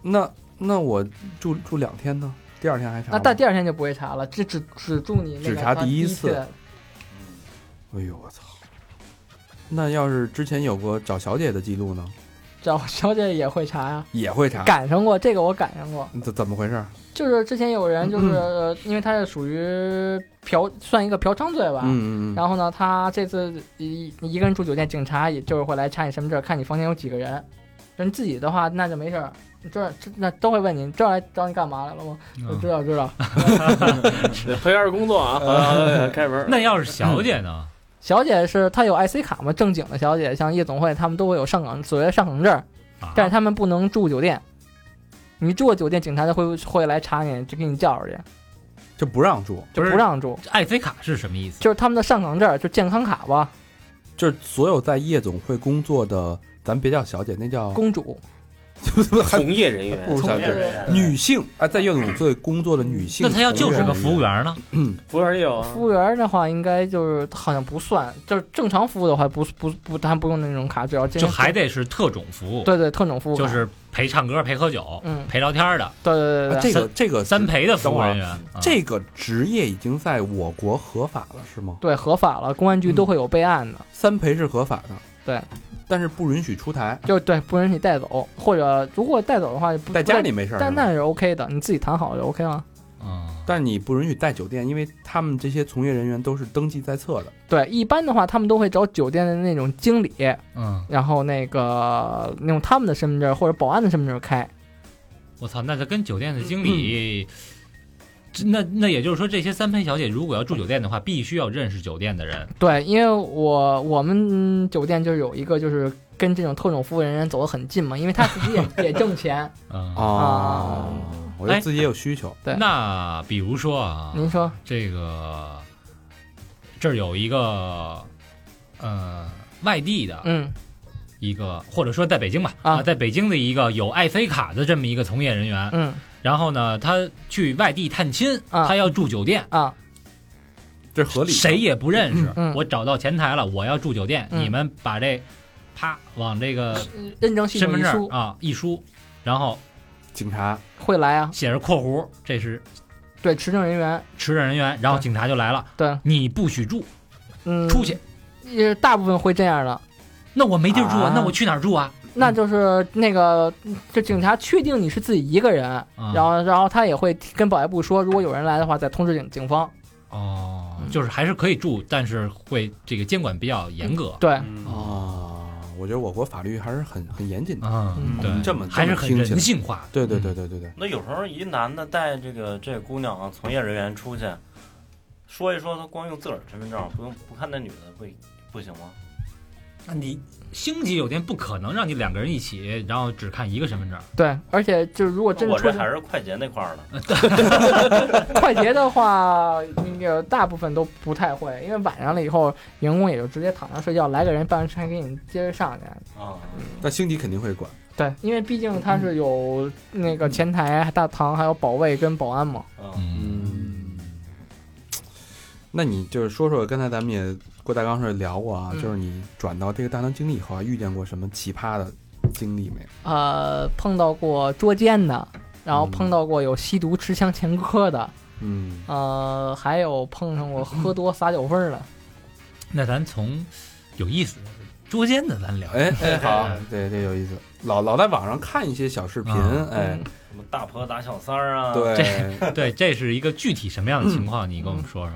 那那我住住两天呢，第二天还查吗？那到第二天就不会查了，这只只住你那个只查第一次哎呦我操！那要是之前有过找小姐的记录呢，找小姐也会查呀，也会查。赶上过这个我赶上过，怎怎么回事？就是之前有人就是、呃因为他是属于嫖算一个嫖娼罪吧，嗯嗯嗯。然后呢，他这次一一个人住酒店，警察也就是会来查你身份证，看你房间有几个人。就你自己的话，那就没事儿。这这那都会问你，知道来找你干嘛来了吗？我知道知道。陪着 工作啊，开门。那要是小姐呢？小姐是她有 IC 卡吗？正经的小姐，像夜总会，他们都会有上岗所谓的上岗证，啊但是他们不能住酒店。你住了酒店，警察就会会来查你，就给你叫出去，就不让住，就不让住。IC 卡是什么意思？就是他们的上岗证，就健康卡吧，就是所有在夜总会工作的，咱别叫小姐，那叫公主。从业人员。从业人员。女性啊，在夜总会工作的女性那从业人员。他要就是个服务员呢？服务员也有啊。服。务员的话，应该就是好像不算，就是正常服务的话，不不不，他不用那种卡，只要这就还得是特种服务，对对特种服务，就是陪唱歌、陪喝酒、嗯。陪聊天的。对对对啊对。对，这个这个三陪的服务人员。这个职业已经在我国合法了，是吗？对合法了，公安局都会有备案的，三陪是合法的，对，但是不允许出台，就对不允许带走，或者如果带走的话，不在家里，没事儿。但那是 OK 的，你自己谈好就 OK 了。嗯，但你不允许带酒店，因为他们这些从业人员都是登记在册的。对，一般的话，他们都会找酒店的那种经理，嗯，然后那个用他们的身份证或者保安的身份证开。我操，那这跟酒店的经理，这那那也就是说，这些三陪小姐如果要住酒店的话，必须要认识酒店的人。对，因为我我们酒店就是有一个就是跟这种特种服务人员走得很近嘛，因为他自己也 也挣钱。嗯，啊我觉得自己也有需求。对那比如说啊，您说，这个这儿有一个呃外地的嗯一个，或者说在北京吧啊在北京的一个有 IC 卡的这么一个从业人员，嗯然后呢，他去外地探亲，啊。他要住酒店。啊，这合理。谁也不认识，嗯我找到前台了，我要住酒店，嗯。你们把这啪往这个认证系身份证啊一输，然后警察。会来啊，写着括弧，这是对持证人员，持证人员，然后警察就来了，对，你不许住，嗯，出去。也大部分会这样的。那我没地儿住啊啊，那我去哪儿住啊？那就是那个，就警察确定你是自己一个人，啊然后然后他也会跟保安部说，如果有人来的话，再通知警警方。哦，嗯就是还是可以住，但是会这个监管比较严格。对，嗯啊，我觉得我国法律还是很很严谨的。嗯，嗯对，这么还是很人性化。对对对对对对，那有时候一男的带这个这个姑娘啊，从业人员出去，说一说他光用自个儿身份证，不用不看那女的不不行吗？那你星级酒店不可能让你两个人一起，然后只看一个身份证。对，而且就是如果真的我出还是快捷那块儿的，快捷的话，那个大部分都不太会，因为晚上了以后，员工也就直接躺下睡觉，来个人办完事还给你接着上去。啊，那星级肯定会管。对，因为毕竟它是有那个前台、大堂，还有保卫跟保安嘛。嗯，嗯，那你就是说说，刚才咱们也郭大纲是聊过啊，嗯就是你转到这个大堂经理以后啊，遇见过什么奇葩的经历没有？呃，碰到过捉奸的，然后嗯碰到过有吸毒持枪前科的，嗯，呃，还有碰上过喝多撒酒疯的。那咱从有意思的捉奸的咱聊。哎哎，好，对，这有意思。老老在网上看一些小视频，啊哎，什么大婆打小三儿啊，，对，对，这是一个具体什么样的情况？你跟我们说说。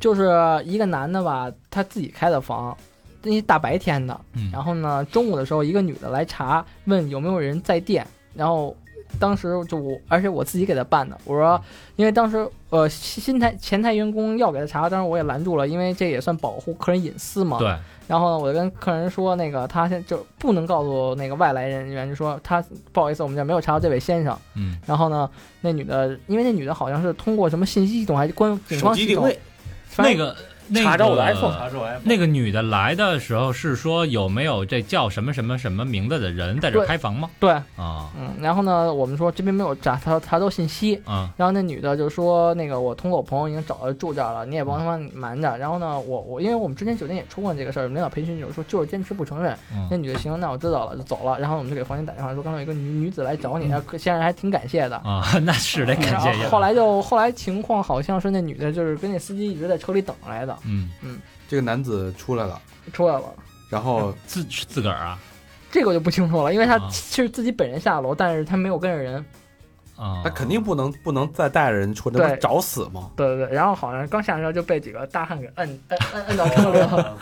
就是一个男的吧，他自己开的房，那些大白天的，嗯，然后呢，中午的时候，一个女的来查，问有没有人在店，然后当时就我，而且我自己给他办的，我说，因为当时呃新新台前台员工要给他查，当时我也拦住了，因为这也算保护客人隐私嘛。。对，然后呢，我就跟客人说，那个他现就不能告诉那个外来人员，就说他不好意思，我们这没有查到这位先生。嗯，然后呢，那女的，因为那女的好像是通过什么信息系统还是官警方系统，机定位，反正那个那查找我的个 iPhone 查出来那个女的来的时候是说有没有这叫什么什么什么名字的人在这儿开房吗？对，啊嗯，然后呢，我们说这边没有查查查到信息，啊然后那女的就说：“那个我通过我朋友已经找到住这儿了，你也帮他们瞒着。”然后呢，我我因为我们之前酒店也出过这个事儿，领导培训就是说就是坚持不承认。那嗯女的行，那我知道了，就走了。然后我们就给房间打电话说，刚才有一个女女子来找你，然后先生还挺感谢的。啊，那是得感谢一下。后后来就后来情况好像是那女的就是跟那司机一直在车里等来的，嗯嗯，这个男子出来了，出来了。然后 自自个儿啊这个我就不清楚了，因为他啊是自己本人下楼，但是他没有跟着人。啊，他肯定不能不能再带着人出，那不是找死吗？对对对，然后好像刚下车就被几个大汉给摁摁摁摁到车里了。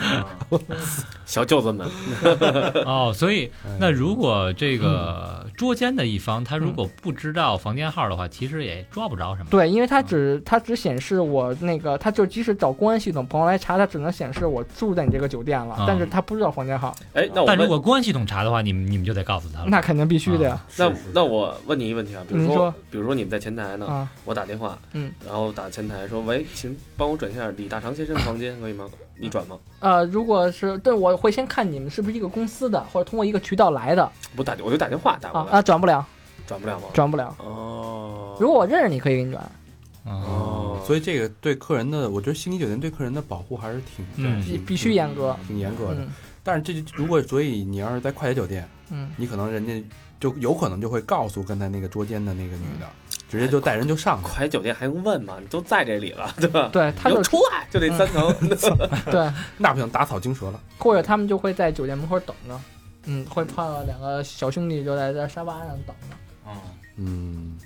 小舅子们，哦，所以哎那如果这个捉奸的一方他如果不知道房间号的话，其实也抓不着什么。对，因为他只他只显示我那个，他就即使找公安系统朋友来查，他只能显示我住在你这个酒店了，啊但是他不知道房间号，哎，那我，但如果公安系统查的话，你们你们就得告诉他了。那肯定必须的呀。那那我问你一个问题啊，比如说您说，比如说你们在前台呢，啊，我打电话，嗯，然后打前台说，喂，请帮我转一下李大长先生的房间，可以吗？你转吗？呃，如果是对，我会先看你们是不是一个公司的，或者通过一个渠道来的我打我就打电话打过来，啊啊，转不了，转不了吗？转不了。哦，如果我认识你，可以给你转，哦，哦，所以这个对客人的，我觉得星级酒店对客人的保护还是挺嗯必必须严格。挺严格的。嗯但是这就如果所以你要是在快捷酒店，嗯，你可能人家就有可能就会告诉刚才那个捉奸的那个女的，直接就带人就上去。快捷酒店还用问吗？你都在这里了，对吧？对，他就出来，就这三层。对，那不行，打草惊蛇了。或者他们就会在酒店门口等着，嗯，会碰到两个小兄弟就在在沙发上等着。嗯，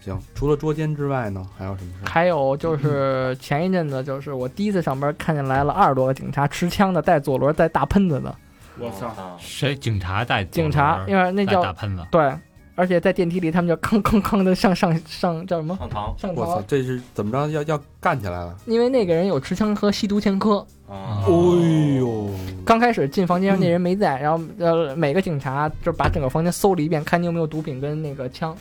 行。除了捉奸之外呢，还有什么事儿？还有就是前一阵子，就是我第一次上班，看见来了二十多个警察，持枪的，带左轮，带大喷子的我操！啊！谁警察带警察，因为那叫打喷子，对，而且在电梯里他们就吭吭吭的上上上叫什么上堂上我操，这是怎么着？要要干起来了？因为那个人有持枪和吸毒前科。啊，哎呦，刚开始进房间那人没在，然后呃每个警察就把整个房间搜了一遍，看你有没有毒品跟那个枪。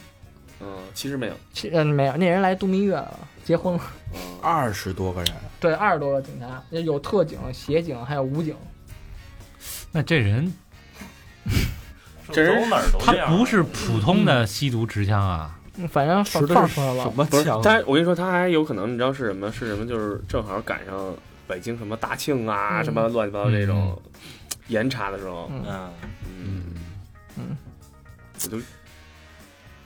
嗯，其实没有。其嗯没有，那人来度蜜月了，结婚了。嗯，二十多个人，对，二十多个警察，有特警、协警，还有武警。那这人 这人哪儿都他这样。不是普通的吸毒持枪啊，嗯反正放放出来了什。么不是枪，？他我跟你说，他还有可能，你知道是什么？是什么？就是正好赶上北京什么大庆啊，嗯什么乱七八糟这种严查的时候，嗯，嗯，嗯，嗯，我就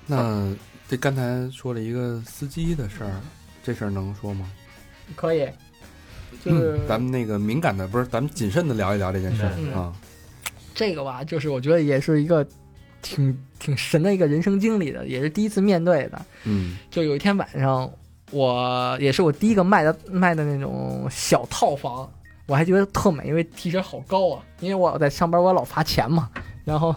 那这刚才说了一个司机的事儿，这事儿能说吗？可以。就是、咱们那个敏感的，不是，咱们谨慎的聊一聊这件事啊。这个吧，就是我觉得也是一个挺挺神的一个人生经历的，也是第一次面对的。嗯就有一天晚上，我也是我第一个卖的卖的那种小套房，我还觉得特美，因为提成好高啊。因为我在上班，我老罚钱嘛。然后，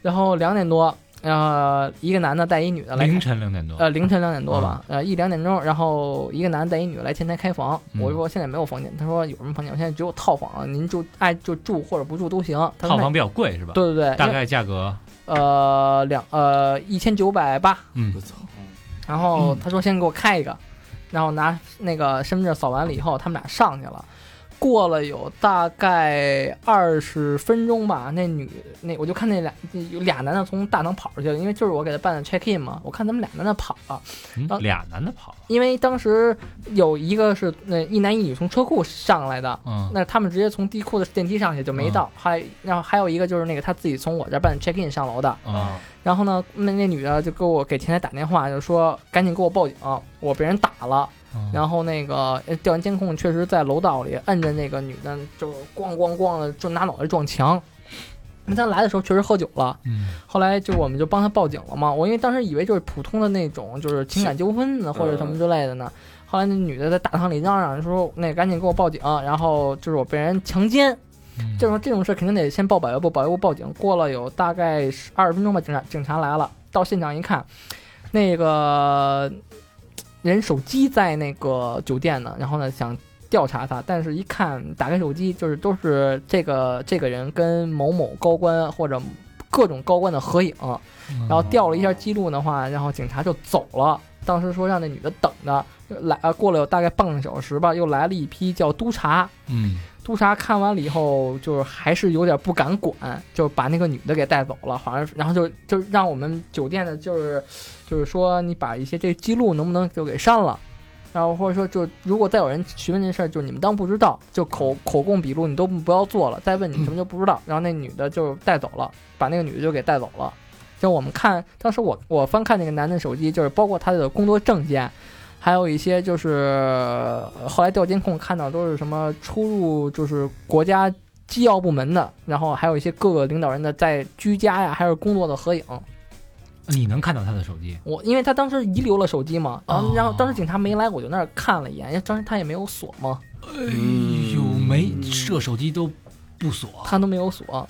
然后两点多，呃，一个男的带一女的来凌，晨两点多，呃，凌晨两点多吧，呃，一两点钟，然后一个男的带一女的来前台开房，嗯我说现在没有房间，他说有什么房间？我现在只有套房，您就爱就住或者不住都行。套房比较贵是吧？对对对，大概价格，呃两呃一千九百八，嗯我操，然后他说先给我开一个，然后拿那个身份证扫完了以后，他们俩上去了。过了有大概二十分钟吧，那女那我就看那俩有俩男的从大堂跑出去了，因为就是我给他办的 check in 嘛，我看他们俩男的跑了，俩男的跑了，因为当时有一个是那一男一女从车库上来的，嗯，那他们直接从地库的电梯上去就没到，还然后还有一个就是那个他自己从我这儿办 check in 上楼的，啊，然后呢，那那女的就给我给前台打电话，就说赶紧给我报警，我被人打了。嗯然后那个呃调完监控，确实在楼道里摁着那个女的，就咣咣咣的就拿脑袋撞墙。因为他来的时候确实喝酒了，嗯后来就我们就帮他报警了嘛。我因为当时以为就是普通的那种就是情感纠纷呢，或者什么之类的呢。后来那女的在大堂里嚷嚷说：“那赶紧给我报警！”然后就是我被人强奸，嗯这种这种事肯定得先报保卫部，保卫部报警。过了有大概二十分钟吧，警察警察来了，到现场一看，那个人手机在那个酒店呢，然后呢想调查他，但是一看打开手机就是都是这个这个人跟某某高官或者各种高官的合影，然后调了一下记录的话，然后警察就走了。当时说让那女的等着，来啊过了有大概半个小时吧，又来了一批叫督察，嗯督察看完了以后，就是还是有点不敢管，就把那个女的给带走了。好像，然后就就让我们酒店的，就是就是说，你把一些这记录能不能就给删了，然后或者说就如果再有人询问这事儿，就你们当不知道，就口口供笔录你都不要做了，再问你什么就不知道。然后那女的就带走了，把那个女的就给带走了。就我们看，当时我我翻看那个男的手机，就是包括他的工作证件，还有一些就是呃后来调监控看到都是什么出入就是国家机要部门的，然后还有一些各个领导人的在居家呀还是工作的合影。你能看到他的手机？我因为他当时遗留了手机嘛，然后、哦然后当时警察没来，我就那儿看了一眼，因为当时他也没有锁嘛，哎呦，没这手机都不锁，他都没有锁。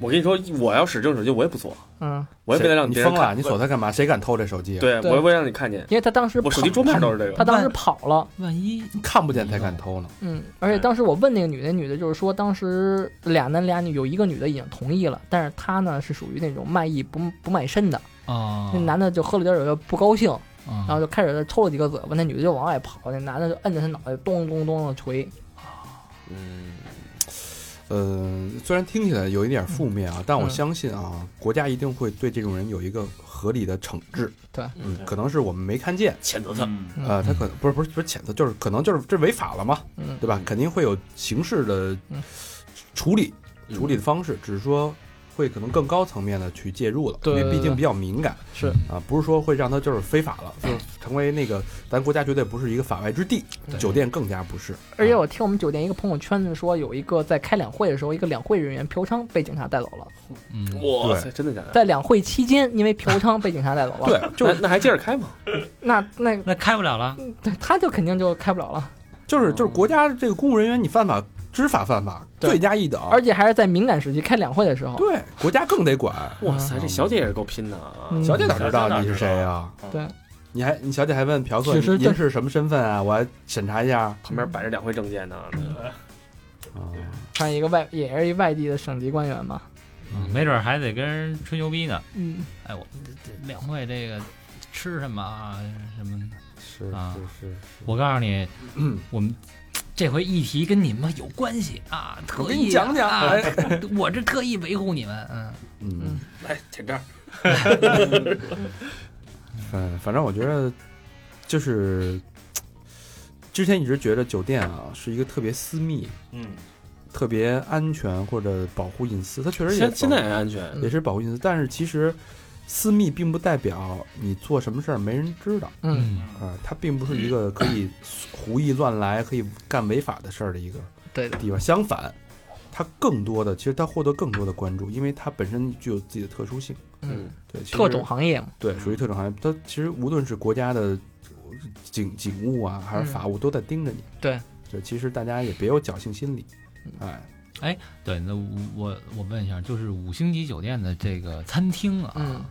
我跟你说，我要使这种手机，我也不锁，嗯，我也不能让你疯了，别人看。你锁它干嘛？谁敢偷这手机啊？，对，对我也不会让你看见。因为他当时我手机桌面都是这个。他当时跑了，万一你看不见才敢偷呢。嗯，而且当时我问那个女的，女的就是说，当时俩男俩女有一个女的已经同意了，但是她呢是属于那种卖艺不不卖身的，啊，那男的就喝了点儿酒不高兴，然然后就开始抽了几个嘴巴，那女的就往外跑，那男的就摁着他脑袋咚咚咚的捶。嗯，呃，虽然听起来有一点负面啊，但我嗯。相信啊，国家一定会对这种人有一个合理的惩治。对。嗯，可能是我们没看见，谴责他。嗯。嗯呃，他可能不是不是不是谴责，就是可能就是这违法了嘛，嗯，对吧？肯定会有刑事的嗯。处理处理的方式，只是说会可能更高层面的去介入了，对对对因为毕竟比较敏感。是。啊，不是说会让他就是非法了，就是成为那个咱国家绝对不是一个法外之地，酒店更加不是。而且我听我们酒店一个朋友圈子说，有一个在开两会的时候，一个两会人员嫖娼被警察带走了，嗯，哇塞，真的假的？在两会期间因为嫖娼被警察带走了。对，就那那还接着开吗？那那那开不了了，对他就肯定就开不了了，就是就是国家这个公务人员，你犯法知法犯法，罪加一等。而且还是在敏感时期开两会的时候。对国家更得管。哇塞，这小姐也是够拼的啊！嗯小姐哪知道你是谁呀？对，你还你小姐还问嫖客其实这您是什么身份啊？我还审查一下。旁边摆着两会证件呢。啊，看一个外也是一外地的省级官员嘛。嗯没准还得跟人吹牛逼呢。嗯，哎，我们这这两会这个吃什么啊？什么？是啊是是，我告诉你，嗯，我们这回议题跟你们有关系啊，特意你讲讲啊，我这特意维护你们，嗯，嗯，来，舔这儿。反反正我觉得就是之前一直觉得酒店啊是一个特别私密、嗯，特别安全或者保护隐私，它确实也现现在也安全。嗯也是保护隐私，但是其实私密并不代表你做什么事儿没人知道。嗯，啊，它并不是一个可以胡意乱来、可以干违法的事儿的一个对，地方。相反，它更多的，其实它获得更多的关注，因为它本身具有自己的特殊性。嗯，对，其实特种行业嘛。对，属于特种行业。它其实无论是国家的警警务啊，还是法务，都在盯着你。嗯对，对，其实大家也别有侥幸心理。哎，哎对，那我我我问一下，就是五星级酒店的这个餐厅啊，嗯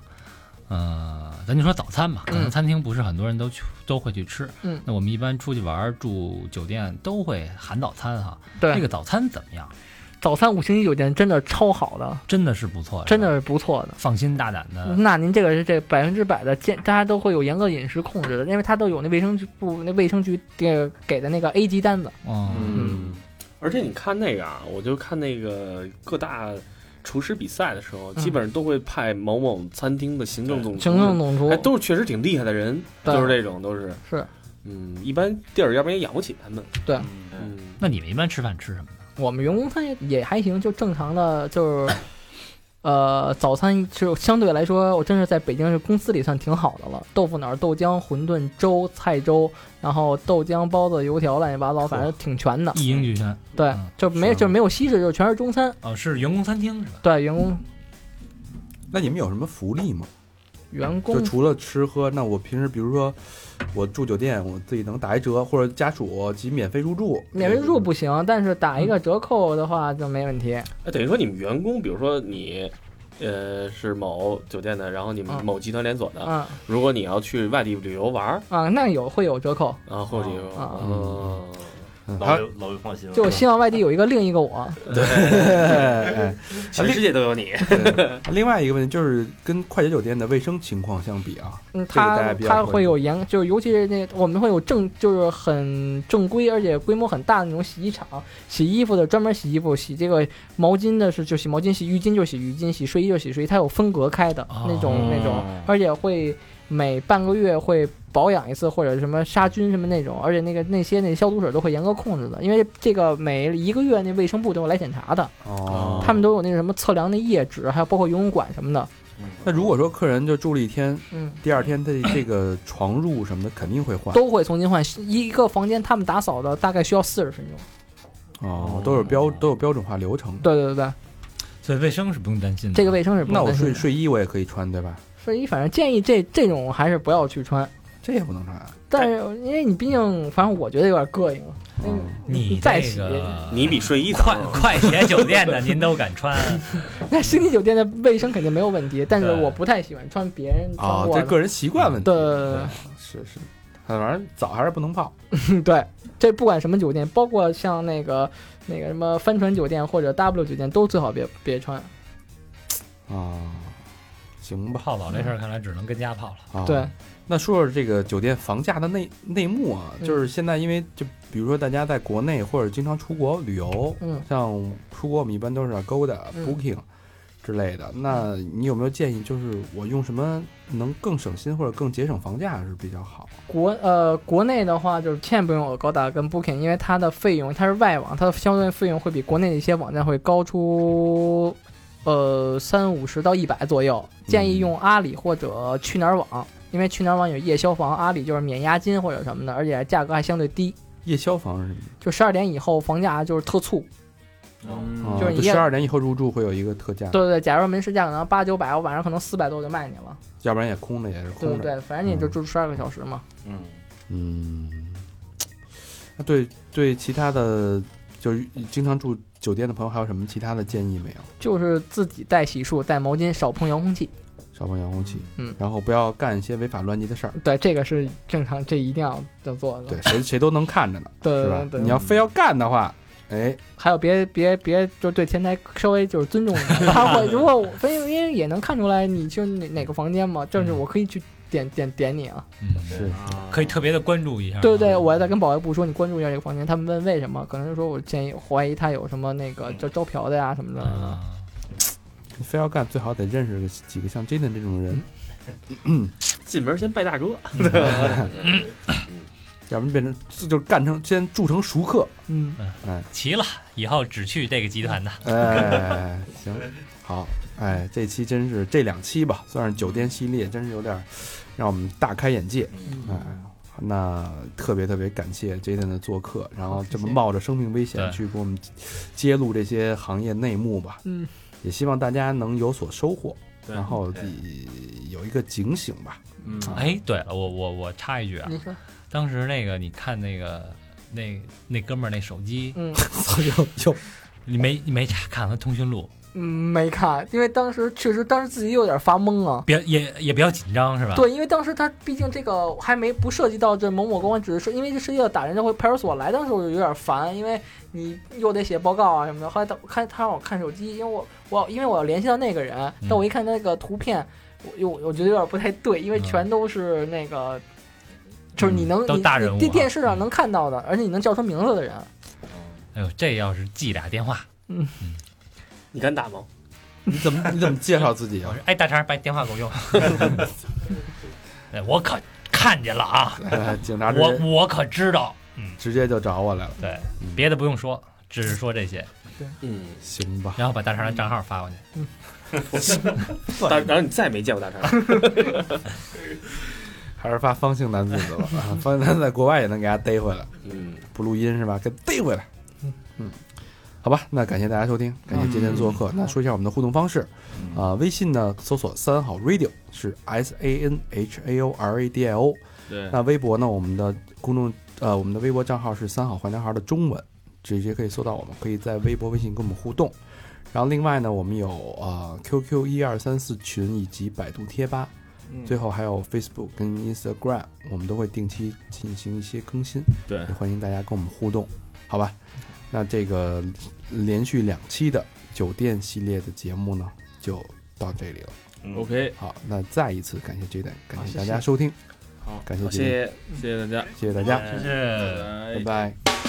呃，咱就说早餐吧，可能嗯餐厅不是很多人都去都会去吃。嗯那我们一般出去玩儿住酒店都会含早餐哈。对，这个早餐怎么样？早餐五星级酒店真的超好的，真的是不错，真的是不错的。放心大胆的。那您这个是这百分之百的健，大家都会有严格饮食控制的，因为它都有那卫生局部那卫生局给给的那个 A 级单子。嗯，嗯，而且你看那个啊，我就看那个各大厨师比赛的时候，嗯。基本上都会派某某餐厅的行政总厨，行政总厨。哎，都是确实挺厉害的人，对。就是这种都是。是，嗯，一般地儿要不然也养不起他们，对。嗯，那你们一般吃饭吃什么呢？我们员工餐也也还行，就正常的，就是，呃，早餐就相对来说，我真是在北京是公司里算挺好的了。豆腐脑、豆浆、馄饨、粥、菜粥，然后豆浆、包子、油条，乱七八糟，反正挺全的。一应俱全。对嗯，就没就没有西式，就全是中餐。哦，是员工餐厅是吧？对，员工那你们有什么福利吗？员工就除了吃喝，那我平时比如说我住酒店，我自己能打一折，或者家属及免费入住。免费入住不行，但是打一个折扣的话就没问题。哎，等于说你们员工，比如说你。呃，是某酒店的，然后你们嗯某集团连锁的。嗯如果你要去外地旅游玩儿啊，那有会有折扣。啊，会有啊嗯，老刘老刘放心了，就我希望外地有一个另一个我。对，全世界都有你。另外一个问题就是跟快捷酒店的卫生情况相比啊，嗯，它它会有严，就是尤其是那我们会有正，就是很正规而且规模很大的那种洗衣厂，洗衣服的专门洗衣服，洗这个毛巾的是就洗毛巾，洗浴巾就洗浴巾，洗睡衣就洗睡衣，它有分隔开的哦那种那种，而且会每半个月会保养一次或者什么杀菌什么那种，而且那个那些那消毒水都会严格控制的，因为这个每一个月那卫生部都有来检查的，哦，他们都有那个什么测量那液纸，还有包括游泳馆什么的，那如果说客人就住了一天，嗯。第二天他这个床褥什么的肯定会换都会重新换一个房间，他们打扫的大概需要四十分钟。哦，都有标都有标准化流程。对对对对，所以卫生是不用担心的。这个卫生是不那我用担心的睡睡衣我也可以穿对吧？睡衣，反正建议这这种还是不要去穿。这也不能穿。但是因为你毕竟，反正我觉得有点膈应。嗯你这再洗，你比睡衣快。快捷酒店的您都敢穿，那星级酒店的卫生肯定没有问题，但是我不太喜欢穿别人穿啊，过的。这个人习惯问题。对对是是，那玩意儿澡还是不能泡。对对，这不管什么酒店，包括像那个那个什么帆船酒店或者 W 酒店，都最好别别穿。啊，行吧。泡澡这事儿看来只能跟家泡了。啊，对，那说说这个酒店房价的内内幕啊，嗯就是现在因为就比如说大家在国内或者经常出国旅游，嗯，像出国我们一般都是 Agoda、嗯 Booking 之类的。那你有没有建议，就是我用什么能更省心或者更节省房价是比较好？国呃国内的话，就是千万不用有高达跟 Booking，因为它的费用它是外网，它的相对费用会比国内的一些网站会高出呃三五十到一百左右。建议用阿里或者去哪儿网，因为去哪儿网有夜宵房，阿里就是免押金或者什么的，而且价格还相对低。夜宵房是什么？就十二点以后房价就是特促，嗯哦就是你十二点以后入住会有一个特价，对对对，假如门市价可能八九百，我晚上可能四百多就卖你了，要不然也空着也是空着。对对对，反正你就住十二个小时嘛。嗯，嗯，那对对其他的就是经常住酒店的朋友，还有什么其他的建议没有？就是自己带洗漱、带毛巾，少碰遥控器。少碰遥控器，嗯，然后不要干一些违法乱纪的事儿。对，这个是正常，这一定要要做的。对，谁谁都能看着呢，对是吧对？对，你要非要干的话，哎，还有别别别，就对前台稍微就是尊重一下。他会如果我因为因为也能看出来你去哪哪个房间嘛，正是我可以去点点点你啊。嗯，是可以特别的关注一下。对对，我在跟保卫部说你关注一下这个房间，他们问为什么，可能就说我建议怀疑他有什么那个招招嫖的呀什么的。啊，你非要干，最好得认识个几个像 Jaden 这种人，进门先拜大哥，要不然变成就干成先铸成熟客。嗯，哎。齐了，以后只去这个集团的。哎，行，好，哎，这期真是这两期吧，算是酒店系列，真是有点让我们大开眼界。哎，那特别特别感谢 Jaden 的做客，然后这么冒着生命危险去给我们揭露这些行业内幕吧。嗯，也希望大家能有所收获，然后有一个警醒吧。嗯，哎，对了，我我我插一句啊，你说，当时那个你看那个那那哥们儿那手机，嗯，有有你没你没查看他通讯录，嗯，没看，因为当时确实当时自己有点发懵啊。别也也比较紧张是吧？对，因为当时他毕竟这个还没不涉及到这某某公安，只是说因为这涉及到打人，就会派出所来，的时候就有点烦，因为你又得写报告啊什么的。后来他看他让我看手机，因为我我因为我要联系到那个人，但我一看那个图片，我又我觉得有点不太对，因为全都是那个，就是你能你都大人物啊。你电视上能看到的，而且你能叫出名字的人，哎呦，这要是记俩电话，你敢打吗？你怎么你怎么介绍自己啊我说？哎大肠把电话给我用，哎 我可看见了啊，哎警察我我可知道，嗯，直接就找我来了。对，别的不用说，只是说这些，嗯，行吧，然后把大肠的账号发过去。大然后你再没见过大肠，还是发方姓男子的吧。啊，方姓男子在国外也能给他逮回来，嗯，不录音是吧？给逮回来。嗯，好吧，那感谢大家收听，感谢今天做客。那说一下我们的互动方式，啊，微信呢搜索三好 radio 是 S A N H A O R A D I O。对，那微博呢，我们的公众呃我们的微博账号是三好坏男孩的中文，直接可以搜到我们，可以在微博、微信跟我们互动。然后另外呢，我们有啊 QQ 一二三四群以及百度贴吧，最后还有 Facebook 跟 Instagram，我们都会定期进行一些更新，对也欢迎大家跟我们互动，好吧？那这个连续两期的酒店系列的节目呢，就到这里了。，OK，好，那再一次感谢 J 蛋，感谢大家收听，好，感谢谢蛋，谢。谢谢大家，谢谢大家，哎是拜拜拜。